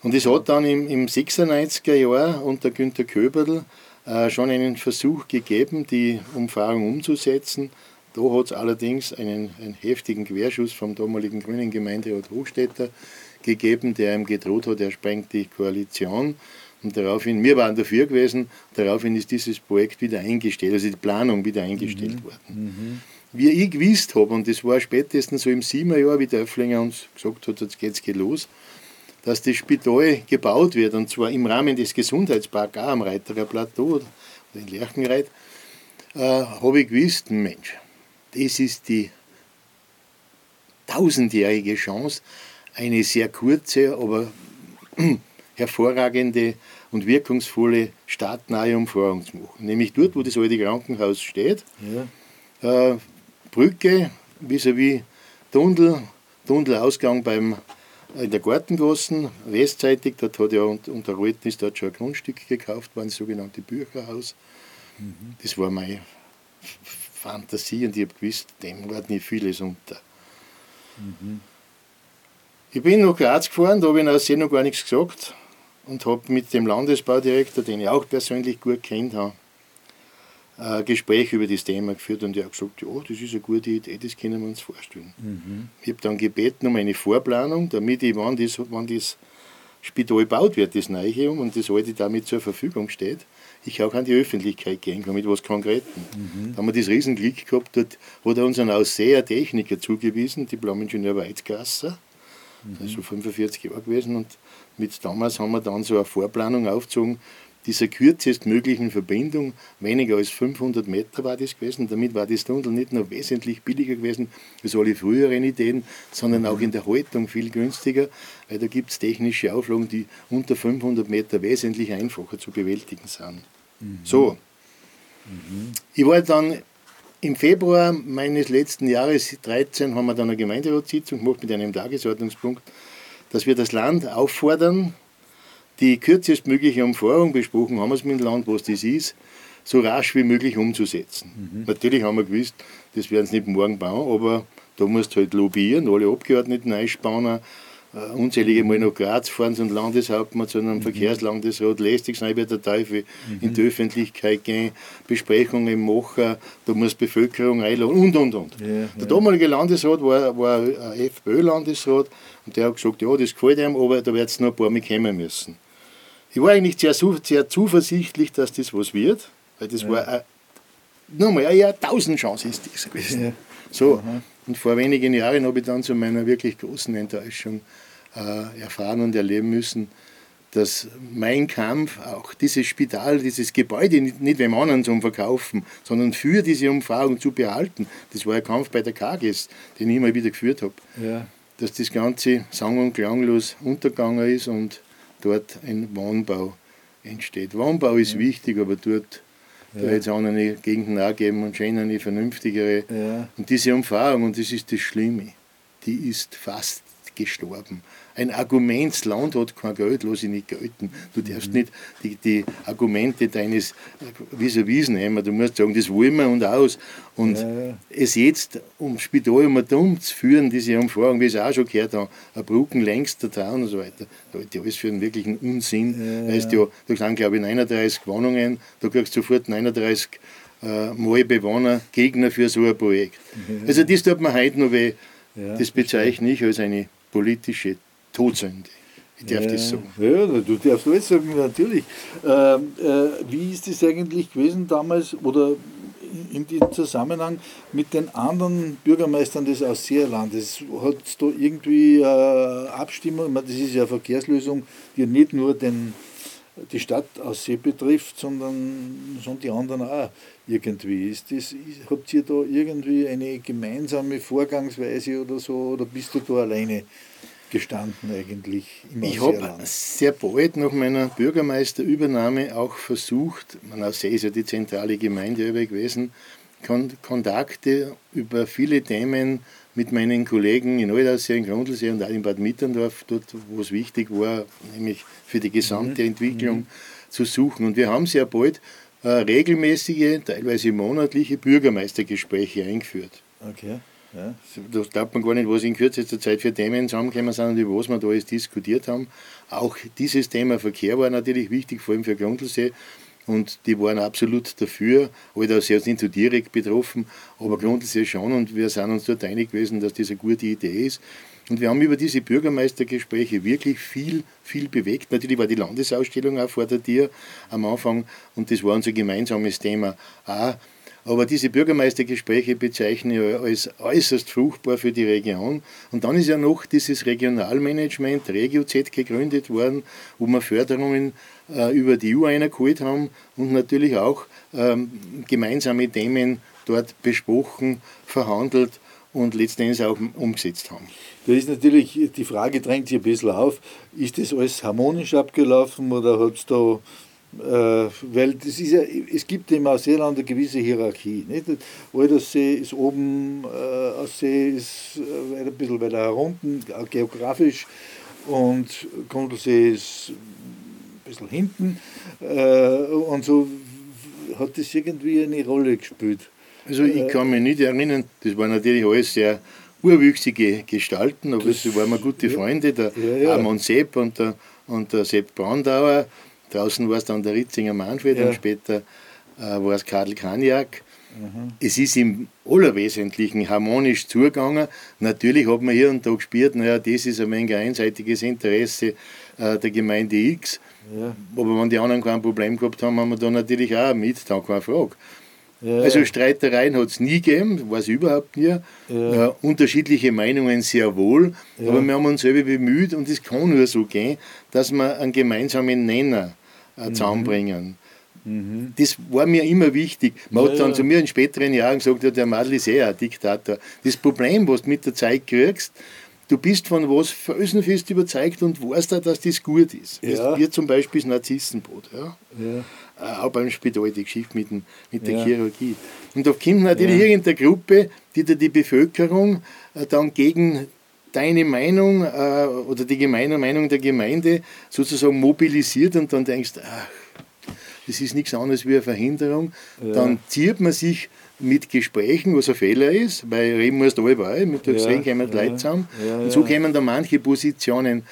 Und es hat dann im, im 96er Jahr unter Günter Köberl äh, schon einen Versuch gegeben, die Umfahrung umzusetzen. Da hat es allerdings einen, einen heftigen Querschuss vom damaligen grünen Gemeinderat Hochstädter gegeben, der ihm gedroht hat, er sprengt die Koalition. Und daraufhin, wir waren dafür gewesen, daraufhin ist dieses Projekt wieder eingestellt, also die Planung wieder eingestellt mhm. worden. Mhm. Wie ich gewusst habe, und das war spätestens so im Siebenjahr, wie der Öfflinger uns gesagt hat, jetzt geht's los, dass das Spital gebaut wird, und zwar im Rahmen des Gesundheitsparks auch am Reiterer Plateau oder in Lerchenreit, äh, habe ich gewusst, Mensch, das ist die tausendjährige Chance, eine sehr kurze, aber hervorragende und wirkungsvolle stadtnahe Umfahrung zu machen. Nämlich dort, wo das alte Krankenhaus steht, ja. äh, Brücke vis-à-vis -vis Tunnel, Tunnelausgang beim in der Gartengassen, westseitig, dort hat ja unter Reuten ist dort schon ein Grundstück gekauft worden, das sogenannte Bücherhaus. Mhm. Das war meine Fantasie und ich habe gewusst, dem war nicht vieles unter. Mhm. Ich bin nach Graz gefahren, da habe ich aus noch gar nichts gesagt und habe mit dem Landesbaudirektor, den ich auch persönlich gut kennt habe, ein Gespräch über das Thema geführt und er hat gesagt, ja, das ist eine gute Idee, das können wir uns vorstellen. Mhm. Ich habe dann gebeten um eine Vorplanung, damit ich, wann das, wann das Spital gebaut wird, das neue und das alte damit zur Verfügung steht, ich auch an die Öffentlichkeit gehen kann mit was Konkreten. Mhm. Da haben wir das Riesenglück gehabt, dort hat er uns einen Ausseher Techniker zugewiesen, Diplom-Ingenieur Weizgasser, mhm. das ist so 45 Jahre gewesen und mit damals haben wir dann so eine Vorplanung aufgezogen, dieser kürzestmöglichen Verbindung, weniger als 500 Meter war das gewesen. Damit war das Tunnel nicht nur wesentlich billiger gewesen als alle früheren Ideen, sondern auch in der Haltung viel günstiger, weil da gibt es technische Auflagen, die unter 500 Meter wesentlich einfacher zu bewältigen sind. Mhm. So, mhm. ich war dann im Februar meines letzten Jahres, 13, haben wir dann eine Gemeinderatssitzung gemacht mit einem Tagesordnungspunkt, dass wir das Land auffordern, die kürzestmögliche Umfahrung besprochen haben wir es mit dem Land, was das ist, so rasch wie möglich umzusetzen. Mhm. Natürlich haben wir gewusst, das werden sie nicht morgen bauen, aber da musst du halt lobbyieren, alle Abgeordneten einspannen, Uh, unzählige Mal nach Graz fahren zum Landeshauptmann, zu einem mhm. Verkehrslandesrat, lästig sein wie der Teufel, mhm. in die Öffentlichkeit gehen, Besprechungen machen, da muss Bevölkerung einladen und und und. Ja, der ja. damalige Landesrat war, war ein FPÖ-Landesrat und der hat gesagt, ja, das gefällt ihm, aber da wird es noch ein paar Mal kommen müssen. Ich war eigentlich sehr, sehr zuversichtlich, dass das was wird, weil das ja. war eine, nochmal eine Jahrtausendchance ist das gewesen. Ja. So, und vor wenigen Jahren habe ich dann zu meiner wirklich großen Enttäuschung äh, erfahren und erleben müssen, dass mein Kampf, auch dieses Spital, dieses Gebäude nicht, nicht wem anderen zum Verkaufen, sondern für diese Umfahrung zu behalten, das war ein Kampf bei der KGS, den ich immer wieder geführt habe, ja. dass das Ganze sang- und klanglos untergegangen ist und dort ein Wohnbau entsteht. Wohnbau ist ja. wichtig, aber dort ja. da jetzt auch eine Gegenden auch geben und schön eine vernünftigere. Ja. Und diese Umfahrung, und das ist das Schlimme, die ist fast gestorben ein Argument, das Land hat kein Geld, lass ich nicht gelten. Du darfst mhm. nicht die, die Argumente deines vis-à-vis nehmen, du musst sagen, das wollen wir und aus. Und ja. es jetzt um Spital um dumm zu führen, diese Umfahrung, wie ich es auch schon gehört habe, ein Brücken längst da dran und so weiter, da halte ich alles für einen wirklichen Unsinn. Ja. Weißt du, da sind glaube ich 39 Wohnungen, da kriegst du sofort 39 äh, Mal Bewohner, Gegner für so ein Projekt. Ja. Also das tut mir heute noch weh. das bezeichne ich als eine politische Todsünde. Ich darf ja, das sagen. Ja, du darfst alles sagen, natürlich. Ähm, äh, wie ist das eigentlich gewesen damals oder in diesem Zusammenhang mit den anderen Bürgermeistern des Ausseerlandes? Hat es da irgendwie äh, Abstimmung? Meine, das ist ja eine Verkehrslösung, die nicht nur den, die Stadt Aussee betrifft, sondern, sondern die anderen auch irgendwie. Ist das, habt ihr da irgendwie eine gemeinsame Vorgangsweise oder so oder bist du da alleine? gestanden eigentlich Ich habe sehr bald nach meiner Bürgermeisterübernahme auch versucht, man Aussee ist ja die zentrale Gemeinde gewesen, Kontakte über viele Themen mit meinen Kollegen in Aldaussee, in Grundlsee und auch in Bad Mitterndorf, dort wo es wichtig war, nämlich für die gesamte mhm. Entwicklung mhm. zu suchen. Und wir haben sehr bald äh, regelmäßige, teilweise monatliche Bürgermeistergespräche eingeführt. Okay. Ja. Da glaubt man gar nicht, was in kürzester Zeit für Themen zusammengekommen sind und über was wir da alles diskutiert haben. Auch dieses Thema Verkehr war natürlich wichtig, vor allem für Grundlsee. Und die waren absolut dafür, aber da sind nicht so direkt betroffen, aber Grundlsee schon und wir sind uns dort einig gewesen, dass das eine gute Idee ist. Und wir haben über diese Bürgermeistergespräche wirklich viel, viel bewegt. Natürlich war die Landesausstellung auch vor der Tür am Anfang und das war unser gemeinsames Thema. Auch aber diese Bürgermeistergespräche bezeichne ich als äußerst fruchtbar für die Region. Und dann ist ja noch dieses Regionalmanagement, RegioZ, gegründet worden, wo wir Förderungen äh, über die EU eingeholt haben und natürlich auch ähm, gemeinsame Themen dort besprochen, verhandelt und letztendlich auch umgesetzt haben. Da ist natürlich, die Frage drängt sich ein bisschen auf, ist das alles harmonisch abgelaufen oder hat es da weil das ist ja, es gibt im Ausseeland eine gewisse Hierarchie. Nicht? Aldersee ist oben, äh, Aussee ist äh, ein bisschen weiter herunten, geografisch, und Grundlsee ist ein bisschen hinten. Äh, und so hat das irgendwie eine Rolle gespielt. Also ich kann mich nicht erinnern, das war natürlich alles sehr urwüchsige Gestalten, aber sie waren mir gute Freunde, der ja, ja. Armand Sepp und der, und der Sepp Brandauer. Draußen war es dann der Ritzinger Manfred ja. und später äh, war es Karl Kaniak. Mhm. Es ist im Allerwesentlichen harmonisch zugegangen. Natürlich hat man hier und da gespürt, naja, das ist ein wenig einseitiges Interesse äh, der Gemeinde X. Ja. Aber wenn die anderen kein Problem gehabt haben, haben wir da natürlich auch mit, da keine Frage. Ja. Also Streitereien hat es nie gegeben, weiß überhaupt nie. Ja. Äh, unterschiedliche Meinungen sehr wohl, aber wir haben uns selber bemüht und es kann nur so gehen, dass wir einen gemeinsamen Nenner äh, mhm. zusammenbringen. Mhm. Das war mir immer wichtig. Man hat dann zu mir in späteren Jahren gesagt, ja, der Madl ist eh ein Diktator. Das Problem, was du mit der Zeit kriegst, du bist von was felsenfest überzeugt und weißt auch, dass das gut ist. Ja. Wie zum Beispiel das Narzissenbrot. Ja? Ja. Äh, auch beim Spital, die Geschichte mit, dem, mit der ja. Chirurgie. Und da kommt natürlich ja. irgendeine Gruppe, die da die Bevölkerung äh, dann gegen deine Meinung äh, oder die gemeine Meinung der Gemeinde sozusagen mobilisiert und dann denkst, ach, das ist nichts anderes wie eine Verhinderung. Ja. Dann zieht man sich mit Gesprächen, was ein Fehler ist, weil reden musst du überall, mit der ja, kommen die ja, Leute zusammen. Ja, und so kommen da manche Positionen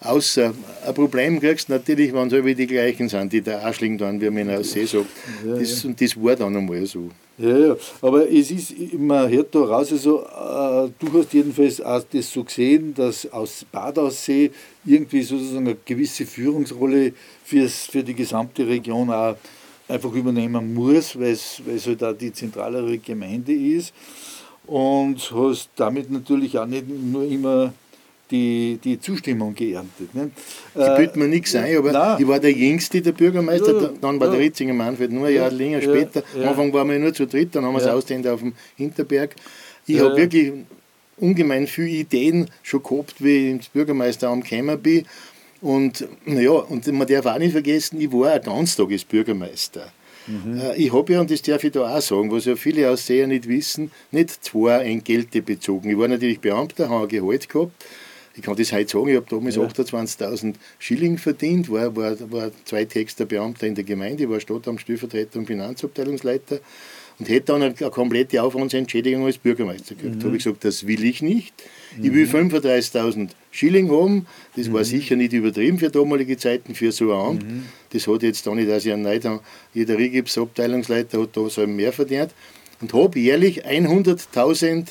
Außer ein Problem kriegst du natürlich, wenn es alle die gleichen sind, die da Arschling dann, wie man in See sagt. Das, Und das war dann einmal so. Ja, ja, aber es ist, man hört da raus, also, äh, du hast jedenfalls auch das so gesehen, dass aus Badaussee irgendwie sozusagen eine gewisse Führungsrolle fürs, für die gesamte Region auch einfach übernehmen muss, weil es halt auch die zentralere Gemeinde ist und hast damit natürlich auch nicht nur immer die, die Zustimmung geerntet. Ne? Ich bilde mir nichts ein, aber nein. ich war der Jüngste der Bürgermeister, ja, dann war ja. der Ritzinger Manfred nur ein Jahr länger später. Am Anfang waren wir nur zu dritt, dann haben wir es ausdehnt auf dem Hinterberg. Ich habe wirklich ungemein viele Ideen schon gehabt, wie ich ins Bürgermeisteramt gekommen bin. Und, ja, und man darf auch nicht vergessen, ich war ein Ganztagesbürgermeister. Mhm. Äh, ich habe ja, und das darf ich da auch sagen, was ja viele Ausseher nicht wissen, nicht zwei Entgelte bezogen. Ich war natürlich Beamter, habe ein Gehalt gehabt ich kann das heute sagen, ich habe damals ja. 28.000 Schilling verdient, war, war, war zweitexter Beamter in der Gemeinde, war Stadtamtsstellvertreter und Finanzabteilungsleiter und hätte dann eine, eine komplette Aufwandsentschädigung als Bürgermeister gekriegt. Mhm. Da habe ich gesagt, das will ich nicht. Mhm. Ich will 35.000 mhm. Schilling haben. Das mhm. war sicher nicht übertrieben für damalige Zeiten, für so ein Amt. Mhm. Das hat jetzt da nicht, dass ich einen Neid Jeder Rigipsabteilungsleiter hat da so mehr verdient. Und habe jährlich 100.000 äh,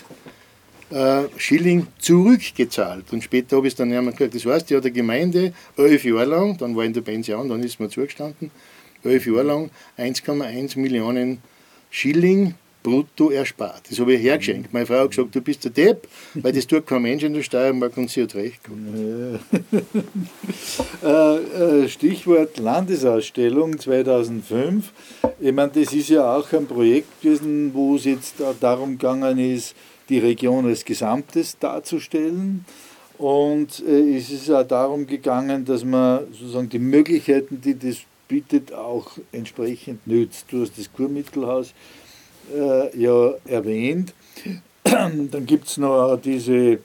Schilling zurückgezahlt. Und später habe ich es dann einmal gesagt, das heißt, ja, der Gemeinde elf Jahre lang, dann war in der Pension, dann ist mir zugestanden, elf Jahre lang 1,1 Millionen Schilling brutto erspart. Das habe ich hergeschenkt. Meine Frau hat gesagt, du bist der Depp, weil das tut kein Mensch in der Steiermark und sie hat recht äh, äh, Stichwort Landesausstellung 2005. Ich meine, das ist ja auch ein Projekt gewesen, wo es jetzt darum gegangen ist, die Region als Gesamtes darzustellen. Und äh, es ist auch darum gegangen, dass man sozusagen die Möglichkeiten, die das bietet, auch entsprechend nützt. Du hast das Kurmittelhaus äh, ja erwähnt. Dann gibt es noch diese äh,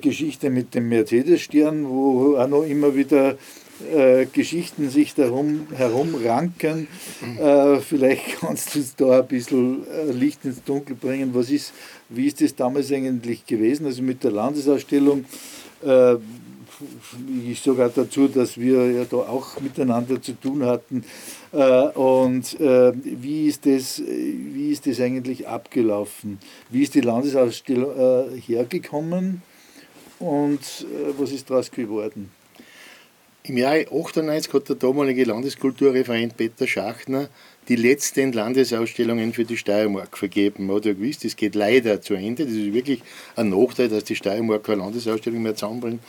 Geschichte mit dem Mercedes-Stern, wo auch noch immer wieder äh, Geschichten sich darum herumranken. Äh, vielleicht kannst du da ein bisschen äh, Licht ins Dunkel bringen. Was ist, wie ist das damals eigentlich gewesen? Also mit der Landesausstellung. Äh, ich auch dazu, dass wir ja da auch miteinander zu tun hatten. Äh, und äh, wie, ist das, wie ist das eigentlich abgelaufen? Wie ist die Landesausstellung hergekommen und was ist daraus geworden? Im Jahr 1998 hat der damalige Landeskulturreferent Peter Schachner die letzten Landesausstellungen für die Steiermark vergeben. Man hat ja gewusst, das geht leider zu Ende. Das ist wirklich ein Nachteil, dass die Steiermark keine Landesausstellung mehr zusammenbringt.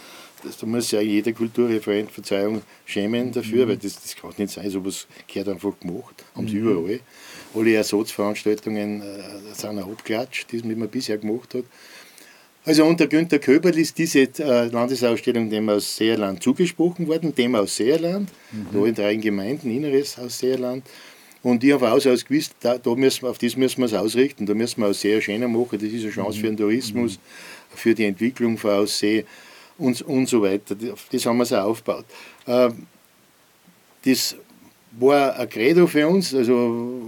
da muss ja jeder Kulturreferent, Verzeihung, schämen dafür, mhm. weil das, das kann nicht sein, sowas gehört einfach gemacht. Haben sie mhm. überall. Alle Ersatzveranstaltungen äh, sind auch abgeklatscht, die man bisher gemacht hat. Also unter Günter Köberl ist diese äh, Landesausstellung dem aus Seerland zugesprochen worden, dem aus Seerland, mhm. da in drei Gemeinden, Inneres aus Seerland. Und ich habe auch aus gewusst, da, da müssen wir, auf das müssen wir es ausrichten, da müssen wir auch sehr schöner machen, das ist eine Chance mhm. für den Tourismus, mhm. für die Entwicklung von Aussee und, und so weiter. Das haben wir so aufgebaut. Äh, das war ein Credo für uns, also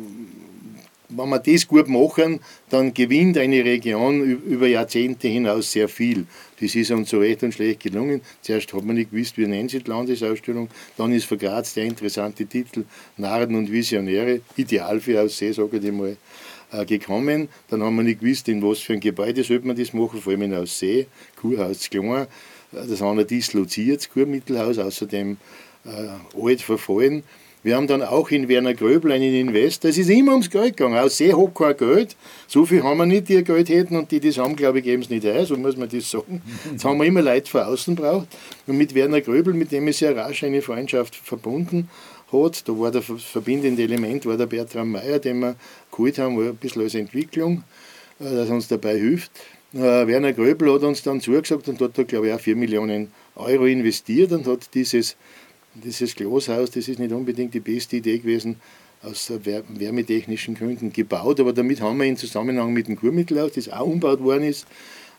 wenn wir das gut machen, dann gewinnt eine Region über Jahrzehnte hinaus sehr viel. Das ist uns so recht und schlecht gelungen. Zuerst hat man nicht gewusst, wie nennt sich die Landesausstellung. Dann ist von Graz der interessante Titel Narren und Visionäre, ideal für Aussee, sage ich mal, äh, gekommen. Dann haben wir nicht gewusst, in was für ein Gebäude sollte man das machen, vor allem in Aussee, Kurhaus klein. Äh, das andere disloziert, das Kurmittelhaus, außerdem äh, alt verfallen. Wir haben dann auch in Werner Gröbel einen Investor. Es ist immer ums Geld gegangen. Aus See hat kein Geld. So viel haben wir nicht, die Geld hätten und die das haben, glaube ich, geben es nicht ein. So muss man das sagen. Jetzt haben wir immer Leute von außen braucht. Und mit Werner Gröbel, mit dem ist sehr rasch eine Freundschaft verbunden hat, da war das verbindende Element, war der Bertram Meyer, den wir geholt haben, ein bisschen als Entwicklung, äh, dass uns dabei hilft. Äh, Werner Gröbel hat uns dann zugesagt und hat da, glaube ich, auch 4 Millionen Euro investiert und hat dieses dieses Glashaus, das ist nicht unbedingt die beste Idee gewesen, aus wärmetechnischen Gründen gebaut, aber damit haben wir in Zusammenhang mit dem Kurmittelhaus, das auch umgebaut worden ist,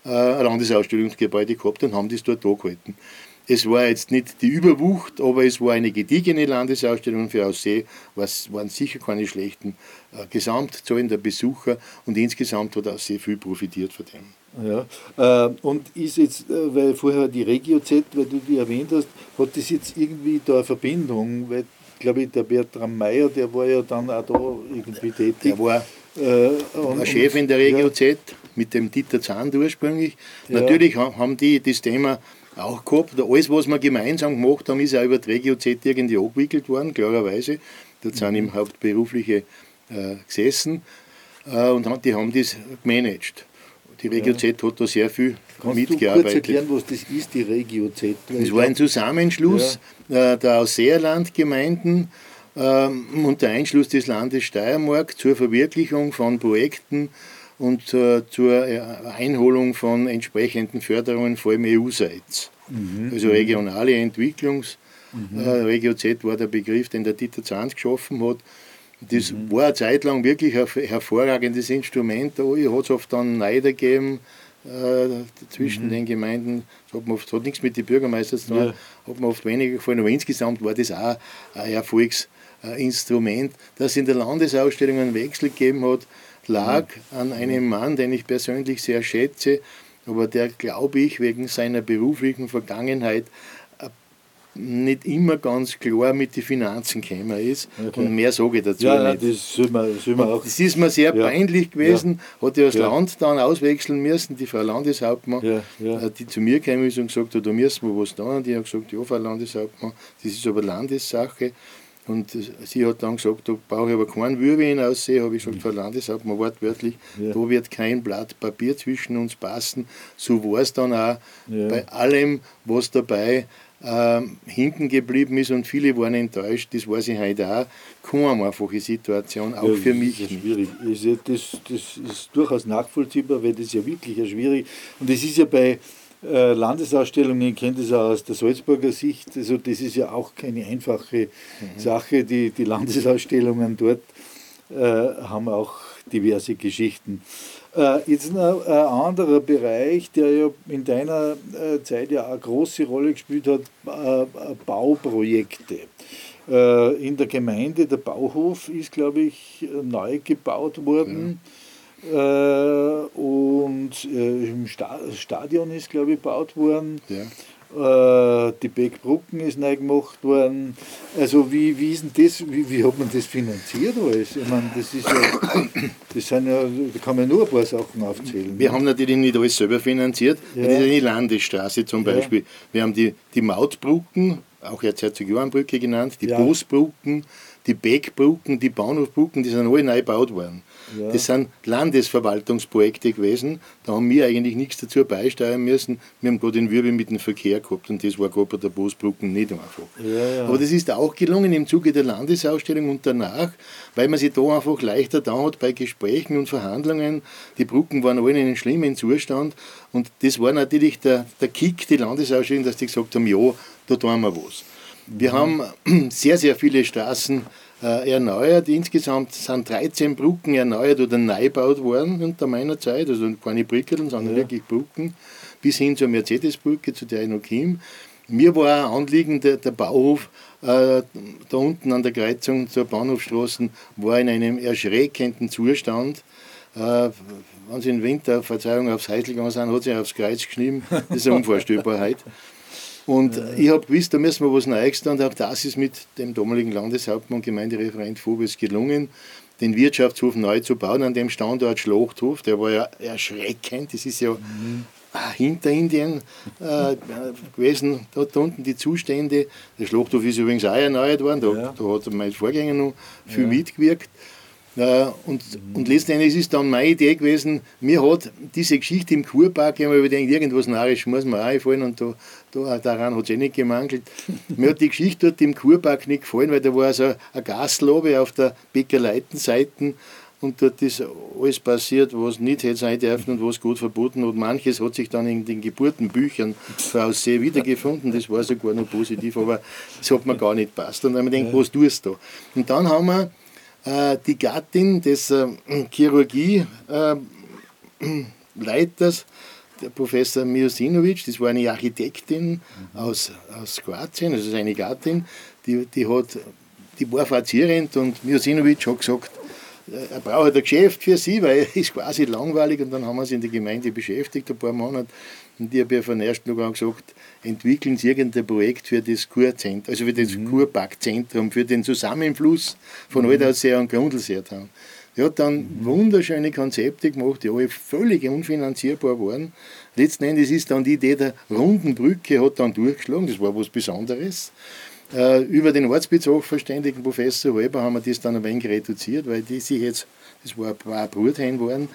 äh, ein Landesausstellungsgebäude gehabt und haben das dort da gehalten. Es war jetzt nicht die Überwucht, aber es war eine gediegene Landesausstellung für Aussee, es waren sicher keine schlechten äh, Gesamtzahlen der Besucher und insgesamt hat Aussee viel profitiert von dem. Ja, äh, und ist jetzt, äh, weil vorher die Regio-Z, weil du die erwähnt hast, hat das jetzt irgendwie da eine Verbindung? Weil, glaube ich, der Bertram Meyer, der war ja dann auch da irgendwie tätig. Der war äh, und, der Chef in der Regio-Z ja. mit dem Dieter Zahn ursprünglich. Ja. Natürlich haben die das Thema auch gehabt. Alles, was wir gemeinsam gemacht haben, ist auch über die Regio-Z irgendwie abgewickelt worden, klarerweise. Dort sind im Hauptberufliche äh, gesessen äh, und die haben das gemanagt. Die Regio Z hat da sehr viel Kannst mitgearbeitet. Kannst du kurz erklären, was das ist, die Regio Z? Das war ein Zusammenschluss ja. Äh, der Ausseerlandgemeinden ähm, und der Einschluss des Landes Steiermark zur Verwirklichung von Projekten und äh, zur äh, Einholung von entsprechenden Förderungen, vor allem EU-seits. Mhm. Also regionale Entwicklungs. Mhm. Regio Z war der Begriff, den der Dieter Zahns geschaffen hat. Das mhm. war eine Zeit lang wirklich ein hervorragendes Instrument. Da hat es oft dann Neider gegeben äh, zwischen mhm. den Gemeinden. Das hat, man oft, hat nichts mit den Bürgermeistern zu tun, ja. hat man oft weniger gefallen. Aber insgesamt war das auch ein Erfolgsinstrument. Dass es in der Landesausstellung einen Wechsel gegeben hat, lag mhm. an einem Mann, den ich persönlich sehr schätze, aber der, glaube ich, wegen seiner beruflichen Vergangenheit nicht immer ganz klar mit den Finanzen gekommen ist. Okay. Und mehr sage ich dazu ja, nicht. Ja, das, soll man, soll man auch. das ist mir sehr ja. peinlich gewesen. Ja. Hat ja das Land dann auswechseln müssen, die Frau Landeshauptmann, äh, die zu mir gekommen ist und gesagt hat, da müssen wir was tun. Und ich habe gesagt, ja, Frau Landeshauptmann, das ist aber Landessache. Und sie hat dann gesagt, da brauche ich aber keinen Würwin aussehen. Habe ich gesagt, Frau Landeshauptmann, wortwörtlich, ja. da wird kein Blatt Papier zwischen uns passen. So war es dann auch ja. bei allem, was dabei ähm, hinten geblieben ist und viele waren enttäuscht, das weiß ich heute auch. Keine einfache Situation, auch ja, für mich. Das ist schwierig. Das, das ist durchaus nachvollziehbar, weil das ja wirklich schwierig und das ist ja bei äh, Landesausstellungen, ich kenne das auch aus der Salzburger Sicht, also das ist ja auch keine einfache mhm. Sache. Die, die Landesausstellungen dort äh, haben auch diverse Geschichten. Äh, jetzt ein, anderer Bereich, der ja in deiner äh, Zeit ja eine große Rolle gespielt hat, äh, Bauprojekte. In der Gemeinde, der Bauhof ist, glaube ich, neu gebaut worden. Ja. Und im Stadion ist, glaube ich, gebaut worden. Ja. Äh, die Beckbrucken ist neu gemacht worden. Also wie, wie ist denn das, wie, wie hat man das finanziert alles? Ich meine, das ist ja, das sind ja, da kann man nur ein paar Sachen aufzählen. Wir haben natürlich nicht alles selber finanziert. Ja. Das ist eine Landesstraße zum Beispiel. Ja. Wir haben die, die Mautbrücken, auch jetzt Herzog-Johann-Brücke genannt, die ja. Bosbrücken, die Beckbrücken, die Bahnhofbrücken, die sind alle neu gebaut worden. Ja. Das sind Landesverwaltungsprojekte gewesen. Da haben wir eigentlich nichts dazu beisteuern müssen. Wir haben gerade den Wirbel mit dem Verkehr gehabt und das war gerade bei der Bosbrücken nicht einfach. Ja, ja. Aber das ist auch gelungen im Zuge der Landesausstellung und danach, weil man sich da einfach leichter da hat bei Gesprächen und Verhandlungen. Die Brücken waren alle in einem schlimmen Zustand und das war natürlich der, der Kick, die Landesausstellung, dass die gesagt haben, ja, da tun wir was. Wir mhm. haben sehr, sehr viele Straßen äh, erneuert. Insgesamt sind 13 Brücken erneuert oder neu gebaut worden unter meiner Zeit, also keine Brückeln, sondern ja. wirklich Brücken, bis hin zur Mercedes-Brücke, zu der ich noch kam. Mir war ein Anliegen, der, der Bauhof äh, da unten an der Kreuzung zur Bahnhofstraße war in einem erschreckenden Zustand. Äh, wenn sie im Winter, Verzeihung, aufs Häusl gegangen sind, hat sie aufs Kreuz geschrieben. Das ist eine Unvorstellbarkeit. Und ja. ich habe gewusst, da müssen wir was Neues tun. Und auch das ist mit dem damaligen Landeshauptmann und Gemeindereferent Vogels gelungen, den Wirtschaftshof neu zu bauen, an dem Standort Schlachthof. Der war ja erschreckend. Das ist ja mhm. hinter Indien äh, gewesen, dort unten die Zustände. Der Schlachthof ist übrigens auch erneuert worden. Da, ja. da hat mein Vorgänger noch viel ja. mitgewirkt. Äh, und, und letztendlich ist dann meine Idee gewesen, mir hat diese Geschichte im Kurpark, ich habe mir überlegt, irgendwas Narrisch muss mir auch einfallen und da, da, daran hat es eh nicht gemangelt. mir hat die Geschichte dort im Kurpark nicht gefallen, weil da war so ein Gaslobe auf der Bäckerleitenseite und dort ist alles passiert, was nicht hätte sein dürfen und was gut verboten und manches hat sich dann in den Geburtenbüchern Frau See wiedergefunden, das war sogar noch positiv, aber das hat mir gar nicht passt. Und dann habe ich gedacht, was tust du da? Und dann haben wir die Gattin des äh, Chirurgieleiters, der Professor Miosinovic, das war eine Architektin aus, aus Kroatien, also seine Gattin, die, die, hat, die war fazierend und Miosinovic hat gesagt, er braucht ein Geschäft für sie, weil er ist quasi langweilig und dann haben wir sie in der Gemeinde beschäftigt, ein paar Monate. Und ich habe ja von ersten Tag an gesagt, entwickeln Sie irgendein Projekt für das Kurzentrum, also für das mhm. Kurparkzentrum, für den Zusammenfluss von mhm. Aldausee und Grundlseertown. Er hat dann mhm. wunderschöne Konzepte gemacht, die alle völlig unfinanzierbar waren. Letzten Endes ist dann die Idee der runden Brücke hat dann durchgeschlagen, das war was Besonderes. Äh, über den Ortsbezirk verständigen Professor Weber haben wir das dann ein wenig reduziert, weil die sich jetzt, das war ein Brutheim waren,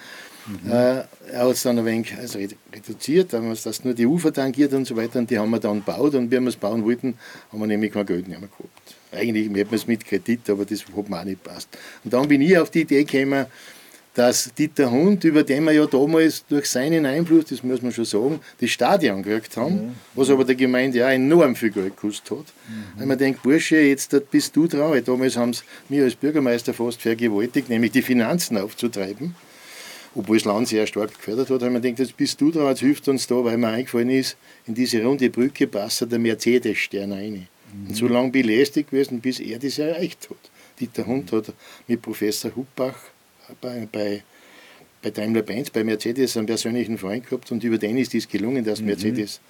Mhm. Äh, er hat es dann ein wenig also reduziert, haben wir das nur die Ufer tangiert und so weiter und die haben wir dann gebaut und wie wir es bauen wollten, haben wir nämlich kein Geld mehr gehabt. Eigentlich hätten wir es mit Kredit, aber das hat mir auch nicht passt. Und dann bin ich auf die Idee gekommen, dass Dieter Hund, über den wir ja damals durch seinen Einfluss, das muss man schon sagen, das Stadion gekriegt haben, mhm. was aber der Gemeinde auch enorm viel Geld gekostet hat. Mhm. Weil man denkt, Bursche, jetzt bist du dran, weil damals haben sie mir als Bürgermeister fast vergewaltigt, nämlich die Finanzen aufzutreiben obwohl das Land sehr stark gefördert hat, haben wir gedacht, jetzt bist du da, jetzt hilft uns da, weil mir eingefallen ist, in diese runde Brücke passt der Mercedes-Stern rein. Mhm. Und so lange bin ich lästig gewesen, bis er das erreicht hat. Dieter Hund hat mit Professor Huppach bei, bei, bei Daimler-Benz, bei Mercedes einen persönlichen Freund gehabt und über den ist es gelungen, dass mhm. Mercedes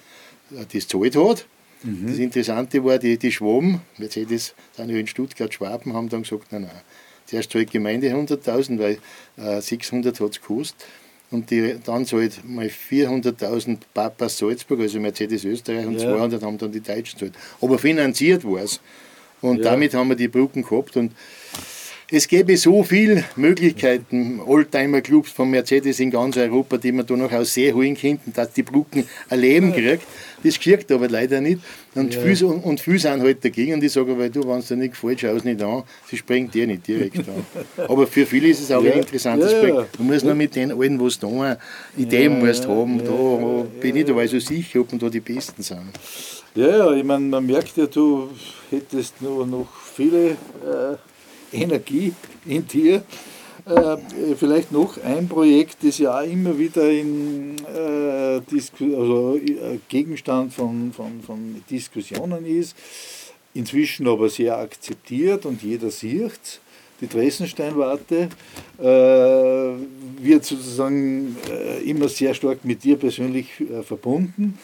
mhm. das zahlt hat. Mhm. Das Interessante war, die, die Schwaben, Mercedes sind ja in Stuttgart, Schwaben, haben dann gesagt, nein, nein, Zuerst zahlt die Gemeinde 100.000, weil äh, 600 hat es gekostet. Und die, dann zahlt mal 400.000 Papas Salzburg, also Mercedes Österreich, und ja. 200 haben dann die Deutschen zahlt. Aber finanziert war es. Und ja. damit haben wir die Brücken gehabt. Und es gäbe so viele Möglichkeiten, Oldtimer-Clubs von Mercedes in ganz Europa, die man da noch aus See holen könnten, dass die Brücken ein Leben kriegt. Das geschieht aber leider nicht. Und, ja. viele, und viele sind halt dagegen und ich sage, weil du, wenn es dir nicht gefällt, schau es nicht an, sie springen dir nicht direkt an. Aber für viele ist es auch ja. ein interessantes ja, Projekt. Du musst nur mit den allen, was da eine Idee musst haben, da bin ich da so sicher, ob da die Besten sind. Ja, ja, ich meine, man merkt ja, du hättest nur noch viele äh, Energie in dir. Äh, vielleicht noch ein Projekt, das ja auch immer wieder in, äh, also, äh, Gegenstand von, von, von Diskussionen ist, inzwischen aber sehr akzeptiert und jeder sieht es. Die Dresdensteinwarte äh, wird sozusagen äh, immer sehr stark mit dir persönlich äh, verbunden.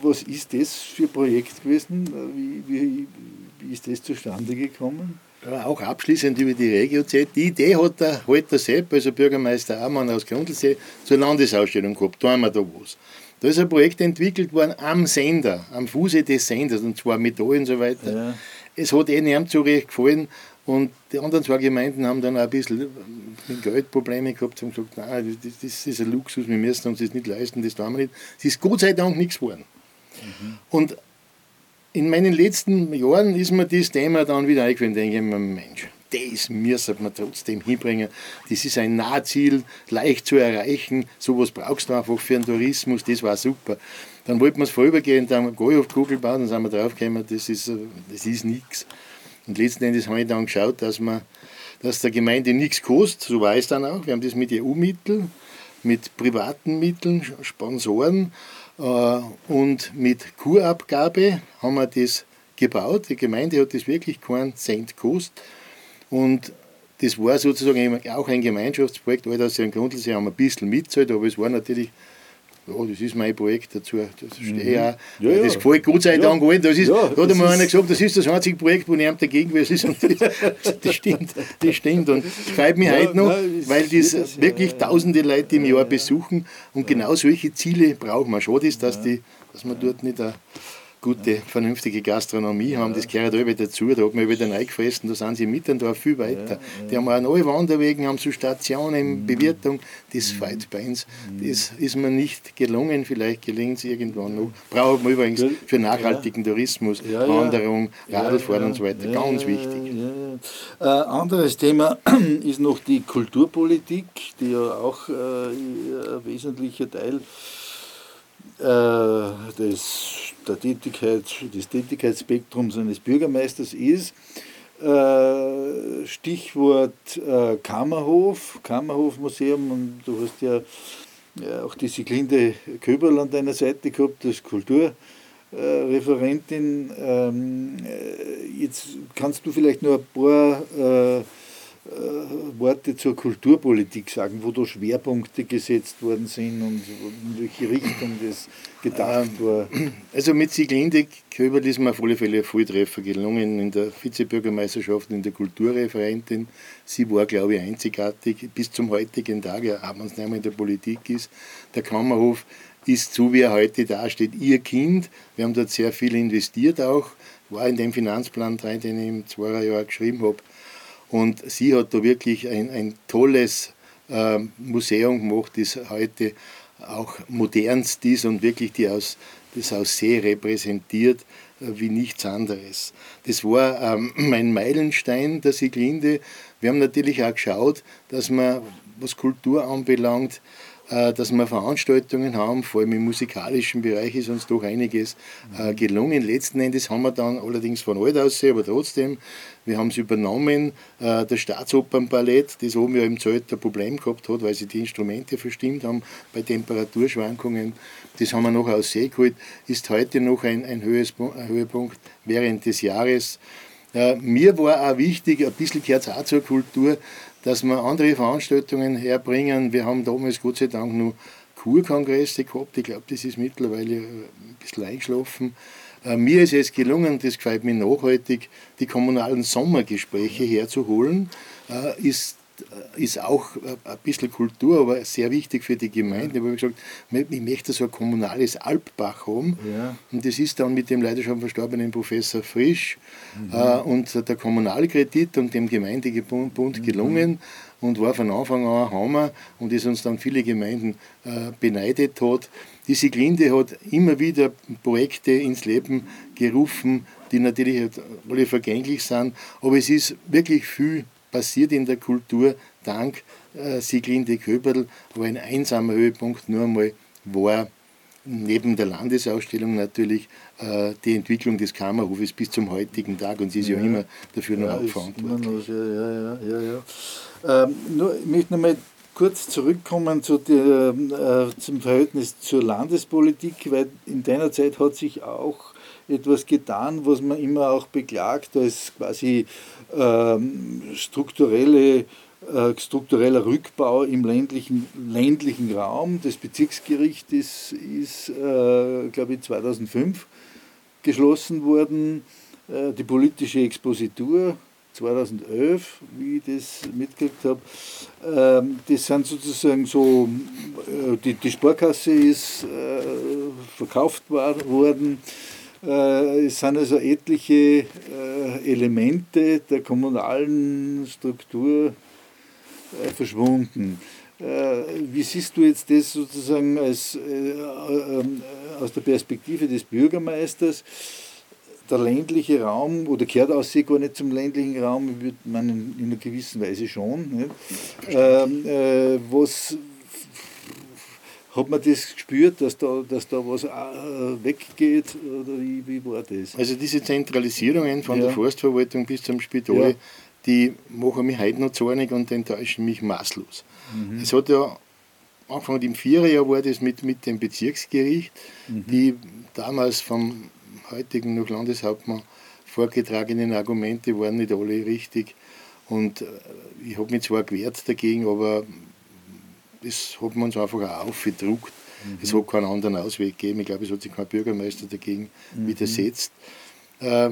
was ist das für ein Projekt gewesen? Wie, wie, wie ist das zustande gekommen? Auch abschließend über die Regio-Z. Die Idee hat der Holter Sepp, also Bürgermeister Amann aus Grundlsee, zur Landesausstellung gehabt. Da haben wir da was. Da ist ein Projekt entwickelt worden am Sender, am Fuße des Senders, und zwar mit da und so weiter. Ja. Es hat eh niemand so recht gefallen. Und die anderen zwei Gemeinden haben dann auch ein bisschen Geldprobleme gehabt und gesagt, nein, das, das, ist ein Luxus, wir müssen uns das nicht leisten, das tun wir nicht. Es ist Gott sei Dank nichts geworden. Mhm. Und in meinen letzten Jahren ist mir das Thema dann wieder eingefallen, denke ich mir, Mensch, das müssen wir trotzdem hinbringen. Das ist ein Nahziel, leicht zu erreichen. Sowas brauchst du einfach für den Tourismus, das war super. Dann wollten wir es vorübergehend am Goyhof-Kugel bauen, dann sind wir draufgekommen, das ist, das ist nichts. Und letzten Endes habe ich dann geschaut, dass, man, dass der Gemeinde nichts kostet, so war es dann auch. Wir haben das mit EU-Mitteln, mit privaten Mitteln, Sponsoren, äh, und mit Kurabgabe haben wir das gebaut. Die Gemeinde hat das wirklich keinen Cent gekostet. Und das war sozusagen auch ein Gemeinschaftsprojekt. All das in Grundlsee haben ein bisschen mitzahlt, aber es war natürlich ja, das ist mein Projekt dazu. Das stehe mhm. auch. Ja, das gefällt Gott sei Dank ja. allen. Das ist, ja, da hat einmal einer gesagt, das ist das einzige Projekt, wo niemand dagegen ist. Und das, das, stimmt, das stimmt. Und freut mich ja, heute noch, nein, weil das, wirklich tausende Leute im Jahr besuchen. Und genau solche Ziele brauchen wir. Schade ist, dass, die, dass man dort nicht gute, vernünftige Gastronomie haben. Das gehört alle dazu. Da hat man wieder reingefressen, da sind sie mitten da viel weiter. Die haben auch neue Wanderwege, haben so Stationen, mhm. Bewirtung. Das mhm. fällt bei uns. Das ist mir nicht gelungen. Vielleicht gelingt es irgendwann noch. Braucht man übrigens für nachhaltigen Tourismus, Wanderung, Radlfahren und so weiter. Ganz wichtig. Äh, anderes Thema ist noch die Kulturpolitik, die ja auch äh, ein wesentlicher Teil äh, des der Tätigkeit, des Tätigkeitsspektrums eines Bürgermeisters ist. Äh, Stichwort äh, Kammerhof, Kammerhofmuseum und du hast ja auch die Siglinde Köberl an deiner Seite gehabt als Kulturreferentin. Ähm, jetzt kannst du vielleicht nur ein paar äh, Worte zur Kulturpolitik sagen, wo da Schwerpunkte gesetzt worden sind und in welche Richtung das gedacht ähm, war? Also mit Siglinde Köberl ist mir auf alle Fälle ein Volltreffer gelungen in der Vizebürgermeisterschaft, in der Kulturreferentin. Sie war, glaube ich, einzigartig bis zum heutigen Tag, ja, wenn es nicht mehr in der Politik ist. Der Kammerhof ist so, wie er heute dasteht, ihr Kind. Wir haben dort sehr viel investiert auch, war in dem Finanzplan drin, den ich im zwei Jahr geschrieben habe und sie hat da wirklich ein, ein tolles äh, Museum gemacht, das heute auch modernst ist und wirklich die aus, das aus See repräsentiert äh, wie nichts anderes. Das war ähm, mein Meilenstein der Siglinde. Wir haben natürlich auch geschaut, dass man, was Kultur anbelangt, dass wir Veranstaltungen haben, vor allem im musikalischen Bereich ist uns doch einiges äh, gelungen. Letzten Endes haben wir dann allerdings von alt aussehen, aber trotzdem, wir haben es übernommen, äh, das Staatsopernballett, das oben ja im Zelt ein Problem gehabt hat, weil sie die Instrumente verstimmt haben bei Temperaturschwankungen, das haben wir noch aus See geholt, ist heute noch ein, ein Höhepunkt während des Jahres. Mir war auch wichtig, ein bisschen gehört es auch zur Kultur, dass wir andere Veranstaltungen herbringen. Wir haben damals Gott sei Dank noch Kurkongresse gehabt. Ich glaube, das ist mittlerweile ein bisschen eingeschlafen. Äh, mir ist es gelungen, das gefällt mir nachhaltig, die kommunalen Sommergespräche herzuholen. Äh, ist ist auch ein bisschen Kultur, aber sehr wichtig für die Gemeinde. Ja. Ich habe gesagt, ich möchte so ein kommunales Alpbach haben. Ja. Und das ist dann mit dem leider schon verstorbenen Professor Frisch mhm. äh, und der Kommunalkredit und dem Gemeindegebund mhm. gelungen und war von Anfang an ein Hammer und ist uns dann viele Gemeinden äh, beneidet hat. Die Siglinde hat immer wieder Projekte ins Leben gerufen, die natürlich alle vergänglich sind, aber es ist wirklich viel passiert in der Kultur dank äh, Sieglinde Köberl, wo ein einsamer Höhepunkt nur einmal war, neben der Landesausstellung natürlich äh, die Entwicklung des Kammerhofes bis zum heutigen Tag und sie ist ja, ja immer dafür noch ja, verantwortlich. Ja, ja, ja, ja. Ähm, nur, ich möchte nochmal kurz zurückkommen zu der, äh, zum Verhältnis zur Landespolitik, weil in deiner Zeit hat sich auch etwas getan, was man immer auch beklagt als quasi ähm, strukturelle, äh, struktureller Rückbau im ländlichen, ländlichen Raum. Das Bezirksgericht ist, ist äh, glaube ich, 2005 geschlossen worden. Äh, die politische Expositur 2011, wie ich das mitgekriegt habe. Ähm, das sind sozusagen so, äh, die, die Sparkasse ist äh, verkauft worden. Äh, es sind also etliche äh, Elemente der kommunalen Struktur äh, verschwunden. Wie siehst du jetzt das sozusagen als, ähm, aus der Perspektive des Bürgermeisters? Der ländliche Raum, oder kehrt aus sich gar nicht zum ländlichen Raum, würde meinen, in einer gewissen Weise schon. Ähm, äh, was, hat man das gespürt, dass da, dass da was äh, weggeht oder wie, wie war das? Also diese Zentralisierungen von ja. der Forstverwaltung bis zum Spital, ja. die machen mich heute noch zornig und enttäuschen mich maßlos. Mhm. Es hat ja Anfang im Viererjahr war das mit, mit dem Bezirksgericht, mhm. die damals vom heutigen noch Landeshauptmann vorgetragenen Argumente waren nicht alle richtig. Und äh, ich habe mich zwar gewehrt dagegen, aber es hat man uns einfach auch aufgedruckt. Mhm. Es hat keinen anderen Ausweg gegeben. Ich glaube, es hat sich kein Bürgermeister dagegen mhm. widersetzt. Äh,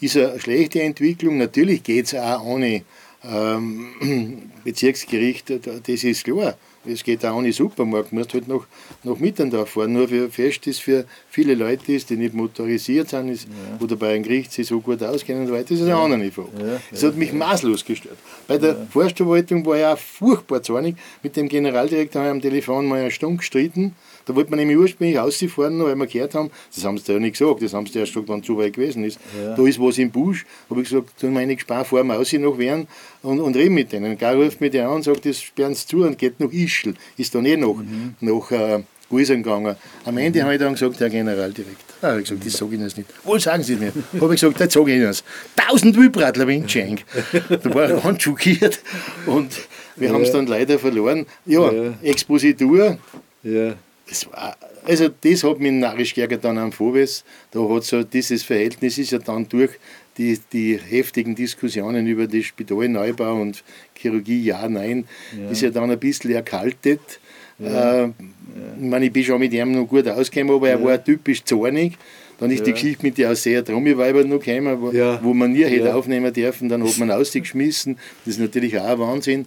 ist eine schlechte Entwicklung. Natürlich geht es auch ohne ähm, Bezirksgericht, das ist klar. Es geht auch ohne Supermarkt, musst halt noch, nach Mittendorf fahren. Nur für fest ist für viele Leute, ist, die nicht motorisiert sind ist, ja. oder bei einem Gericht sich so gut auskennen und weiter, das ist eine andere Frage. Ja, das hat mich maßlos gestört. Bei der ja. Forstverwaltung war ich auch furchtbar zornig. Mit dem Generaldirektor habe ich am Telefon mal eine Stunde gestritten da wollte man nämlich ursprünglich rausfahren, weil wir gehört haben, das haben sie ja nicht gesagt, das haben sie erst gesagt, wenn es zu weit gewesen ist. Ja. Da ist was im Busch. habe ich gesagt, tun meine Gespar fahren wir raus noch werden und, und reden mit denen. Gar ruft mich der an und sagt, das sperren sie zu und geht nach Ischl. Ist dann eh noch mhm. nach äh, Guisern gegangen. Am Ende mhm. habe ich dann gesagt, Herr Generaldirektor. Ah, habe ich gesagt, das sage ich Ihnen nicht. Wohl sagen Sie es mir. habe ich gesagt, das sage ich Ihnen. Tausend Wildbratler Windschenk. Da war er ganz schockiert und wir ja. haben es dann leider verloren. Ja, ja. Expositur. Ja das war, also das hat mich narrisch geärgert dann am Vorwärts. Da hat so dieses Verhältnis ist ja dann durch die, die heftigen Diskussionen über den Spitalneubau und Chirurgie, ja, nein, ja. ist ja dann ein bisschen erkaltet. Ja. Äh, Ich meine, ich bin schon mit ihm noch gut ausgekommen, aber er war typisch zornig. Dann ist ja. die Geschichte mit den Ausseher Trommelweiber noch gekommen, wo, ja. wo man nie hätte aufnehmen dürfen. Dann hat man ausgeschmissen. Das ist natürlich auch ein Wahnsinn.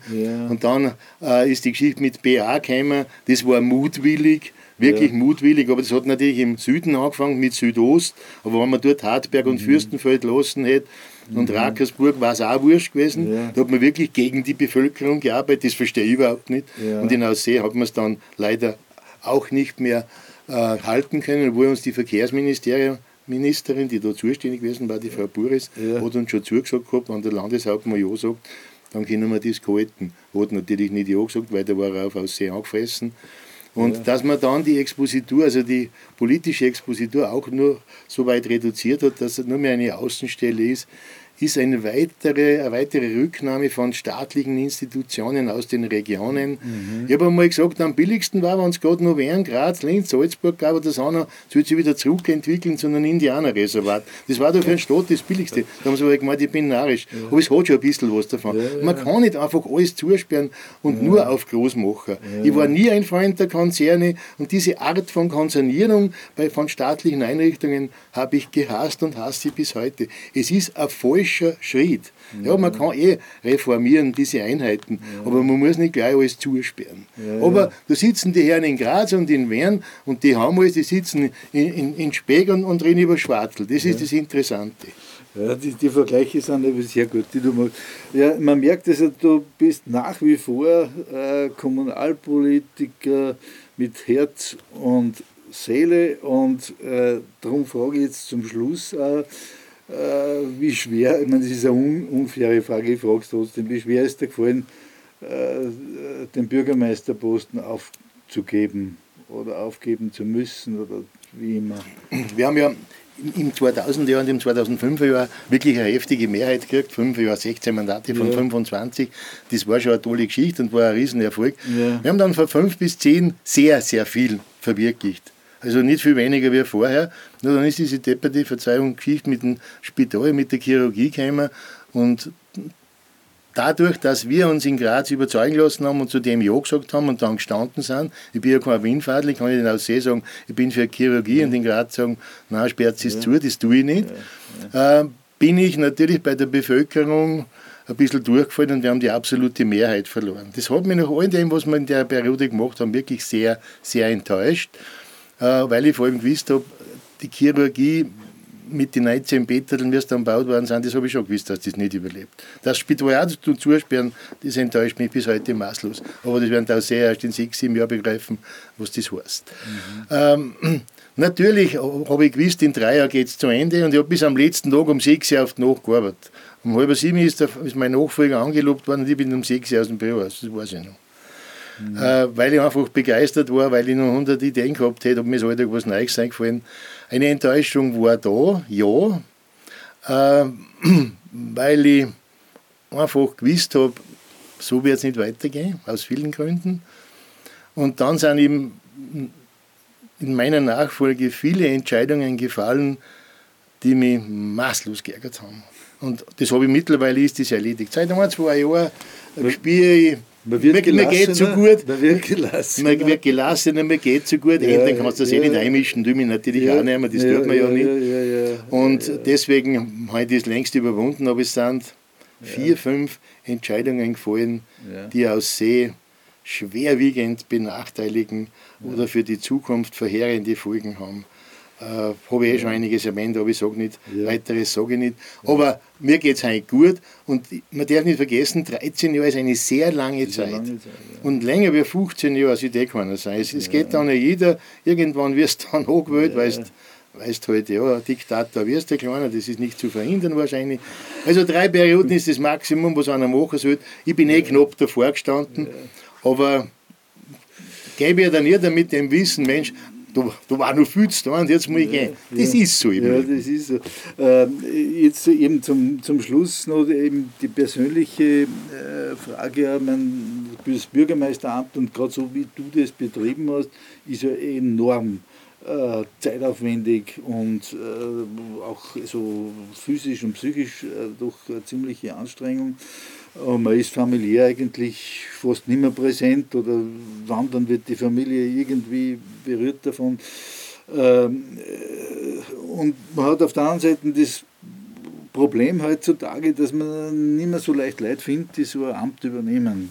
Und dann äh, ist die Geschichte mit BA gekommen. Das war mutwillig wirklich ja. mutwillig, aber das hat natürlich im Süden angefangen mit Südost, aber wenn man dort Hartberg und mhm. Fürstenfeld lassen hätte und mhm. Rakersburg war es auch wurscht gewesen, ja. da hat man wirklich gegen die Bevölkerung gearbeitet, das verstehe ich überhaupt nicht. Ja. Und in Aussee hat man es dann leider auch nicht mehr halten können, wo uns die Verkehrsministerin, die da zuständig gewesen war, die Frau Buris, ja. hat uns schon zugesagt gehabt, wenn der Landeshauptmann Ja sagt, dann können wir das gehalten. Hat natürlich nicht Ja gesagt, weil da war er auf Aussee angefressen. Und ja. dass man dann die Expositur, also die politische Expositur auch nur so weit reduziert hat, dass es nur mehr eine Außenstelle ist, ist eine weitere, eine weitere Rücknahme von staatlichen Institutionen aus den Regionen. Mhm. Ich habe einmal gesagt, am billigsten war, wenn es gerade noch wären, Graz, Linz, Salzburg gab, aber das andere soll sich wieder zurückentwickeln zu einem Indianerreservat. Das war doch für einen Staat das Billigste. Da haben sie aber gemeint, ich bin narrisch. Ja. Aber es hat schon ein bisschen was davon. Ja, Man kann nicht einfach alles zusperren und nur auf Großmacher. Ich war nie ein Freund der Konzerne und diese Art von Konzernierung bei, von staatlichen Einrichtungen habe ich gehasst und hasse sie bis heute. Es ist ein falsch logischer Schritt. Ja, man kann eh reformieren, diese Einheiten, ja. aber man muss nicht gleich alles zusperren. Ja, aber da sitzen die Herren in Graz und in Wern und die haben alles, die sitzen in, in, in Speg und, und reden über Schwartel. Das ist das Interessante. Ja, die, die Vergleiche sind aber sehr gut, die du machst. Ja, man merkt also, du bist nach wie vor äh, Kommunalpolitiker mit Herz und Seele und äh, darum frage ich jetzt zum Schluss, äh, äh, wie schwer, ich meine, das ist eine un unfaire Frage, ich frage es trotzdem, wie schwer ist dir gefallen, äh, den Bürgermeisterposten aufzugeben oder aufgeben zu müssen oder wie immer? Wir haben ja im 2000er und im 2005er Jahr wirklich eine heftige Mehrheit gekriegt, 5 Jahre 16 Mandate von ja. 25. Das war schon eine tolle Geschichte und war ein Riesenerfolg. Ja. Wir haben dann von 5 bis 10 sehr, sehr viel verwirklicht. Also nicht viel weniger wie vorher. Nur dann ist diese depperte Verzeihung Geschichte mit dem Spital, mit der Chirurgie gekommen und dadurch, dass wir uns in Graz überzeugen lassen haben und zu dem Ja gesagt haben und dann gestanden sind, ich bin ja kein Windfadel, kann ich den aus See sagen, ich bin für Chirurgie ja. und in Graz sagen, nein, sperrt es ja. zu, das tue ich nicht, ja. äh, bin ich natürlich bei der Bevölkerung ein bisschen durchgefallen und wir haben die absolute Mehrheit verloren. Das hat mich nach all dem, was wir in der Periode gemacht haben, wirklich sehr, sehr enttäuscht. Äh, weil ich vor allem gewusst habe, die Chirurgie mit den 19 Betteln, wie es dann gebaut worden sind, das habe ich schon gewusst, dass das nicht überlebt. Das Spital zu zusperren, das enttäuscht mich bis heute maßlos. Aber das werden da sehr erst in sechs, sieben Jahren begreifen, was das heißt. Mhm. Ähm, natürlich habe ich gewusst, in drei Jahren geht es zu Ende und ich habe bis am letzten Tag um sechs Uhr auf die Nacht gearbeitet. Um halb sieben ist, der, ist mein Nachfolger angelobt worden und ich bin um sechs Uhr aus dem Büro das weiß ich noch mhm. äh, weil ich einfach begeistert war, weil ich noch 100 Ideen gehabt hätte, ob mir so etwas Neues eingefallen. Eine Enttäuschung war da, ja, äh, weil ich einfach gewusst habe, so wird es nicht weitergehen, aus vielen Gründen. Und dann sind eben in meiner Nachfolge viele Entscheidungen gefallen, die mich maßlos geärgert haben. Und das habe ich mittlerweile ist das erledigt. Seit ein, zwei Jahren spiele ich man wird mir, mir geht so gut. Man wird gelassen. Man wird gelassener, mir geht so gut. Ja, Endlich kannst du das ja, eh nicht einmischen, du mich natürlich ja, auch nicht mehr, das ja, tut man ja, nicht. Und deswegen habe ich das längst überwunden, aber es sind vier, fünf Entscheidungen gefallen, die aus sehr schwerwiegend benachteiligen oder für die Zukunft verheerende Folgen haben äh, habe ich eh schon einiges erwähnt, aber ich sage nicht, ja. weiteres sage ich nicht. Aber mir geht es eigentlich gut und man darf nicht vergessen, 13 Jahre ist eine sehr lange ist Zeit. Lange Zeit ja. Und länger wie 15 Jahre sollte eh keiner sein. Es, es geht dann ja jeder, irgendwann wirst du dann angewählt, weil du weißt halt, ja, Diktator wirst du kleiner, das ist nicht zu verhindern wahrscheinlich. Also drei Perioden ist das Maximum, was einer machen sollte. Ich bin eh knapp davor gestanden, aber gebe ja dann nicht damit dem Wissen, Mensch, da, da war noch viel zu tun und jetzt muss ich gehen. Das ja, ist so. Ja, das ist so. Ähm, jetzt eben zum, zum Schluss noch eben die persönliche äh, Frage. Mein, das Bürgermeisteramt und gerade so wie du das betrieben hast, ist ja enorm äh, zeitaufwendig und äh, auch so physisch und psychisch äh, doch eine ziemliche Anstrengung. Man ist familiär eigentlich fast nicht mehr präsent oder wann dann wird die Familie irgendwie berührt davon. Ähm, äh, und man hat auf der anderen Seite das Problem heutzutage, dass man nicht mehr so leicht Leute findet, die so ein Amt übernehmen,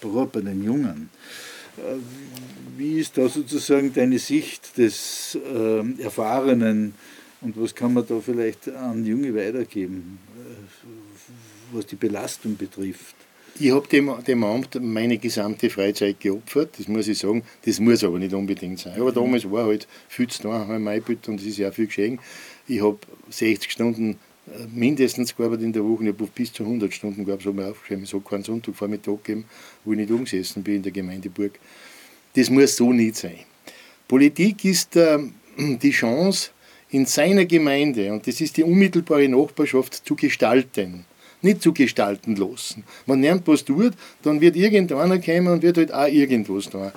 gerade bei den Jungen. Äh, wie ist da sozusagen deine Sicht des äh, Erfahrenen und was kann man da vielleicht an Junge weitergeben? Was die Belastung betrifft. Ich habe dem, dem Amt meine gesamte Freizeit geopfert, das muss ich sagen. Das muss aber nicht unbedingt sein. Aber damals war halt viel zu tun am Maibüt und es ist ja viel geschehen. Ich habe 60 Stunden äh, mindestens gearbeitet in der Woche. Ich habe bis zu 100 Stunden gehabt, so mal aufgeschrieben. Es hat keinen Sonntagvormittag gegeben, wo ich nicht umgesessen bin in der Gemeindeburg. Das muss so nicht sein. Politik ist äh, die Chance, in seiner Gemeinde, und das ist die unmittelbare Nachbarschaft, zu gestalten nicht zu gestalten lassen. Man lernt was tut, dann wird irgendeiner kommen und wird halt auch irgendwas tun.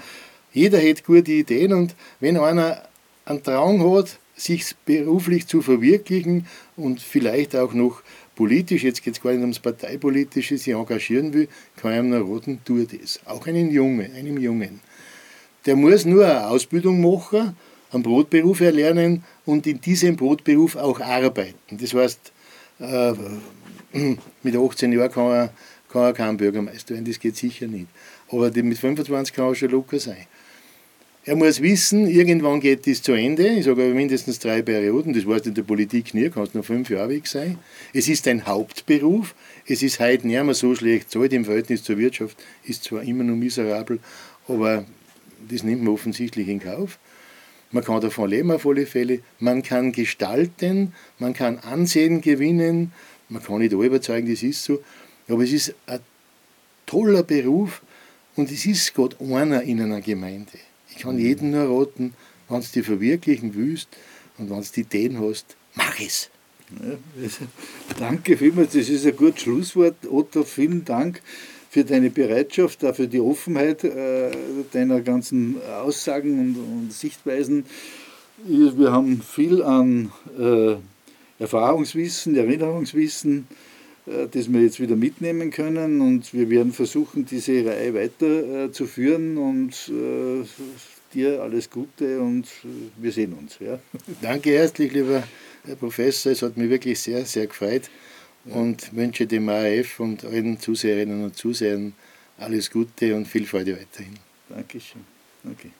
Jeder hat gute Ideen und wenn einer einen Traum hat, sich beruflich zu verwirklichen und vielleicht auch noch politisch, jetzt geht es gar nicht ums Parteipolitische, sich engagieren will, kann einem nur roten, tu das. Auch einen Jungen, einem Jungen. Der muss nur eine Ausbildung machen, einen Brotberuf erlernen und in diesem Brotberuf auch arbeiten. Das heißt, äh, mit 18 Jahren kann er, kann er kein Bürgermeister werden, das geht sicher nicht. Aber mit 25 kann er schon locker sein. Er muss wissen, irgendwann geht das zu Ende. Ich sage aber mindestens drei Perioden. Das weißt du in der Politik nie, kannst nur fünf Jahre weg sein. Es ist ein Hauptberuf. Es ist heute nicht mehr so schlecht zahlt im Verhältnis zur Wirtschaft. Ist zwar immer noch miserabel, aber das nimmt man offensichtlich in Kauf. Man kann davon leben auf alle Fälle. Man kann gestalten, man kann Ansehen gewinnen, man kann nicht alle überzeugen, das ist so. Aber es ist ein toller Beruf und es ist gerade einer in einer Gemeinde. Ich kann jedem nur raten, wenn du dich verwirklichen willst und wenn du die Ideen hast, mach es. Ja, danke vielmals, das ist ein gutes Schlusswort. Otto, vielen Dank für deine Bereitschaft, auch für die Offenheit äh, deiner ganzen Aussagen und, und, Sichtweisen. Wir haben viel an äh, Erfahrungswissen, Erinnerungswissen, äh, das wir jetzt wieder mitnehmen können und wir werden versuchen, diese Reihe weiterzuführen und äh, dir alles Gute und wir sehen uns. Ja. Danke herzlich, lieber Herr Professor, es hat mich wirklich sehr, sehr gefreut und wünsche dem ARF und allen Zuseherinnen und Zusehern alles Gute und viel Freude weiterhin. Dankeschön. Okay.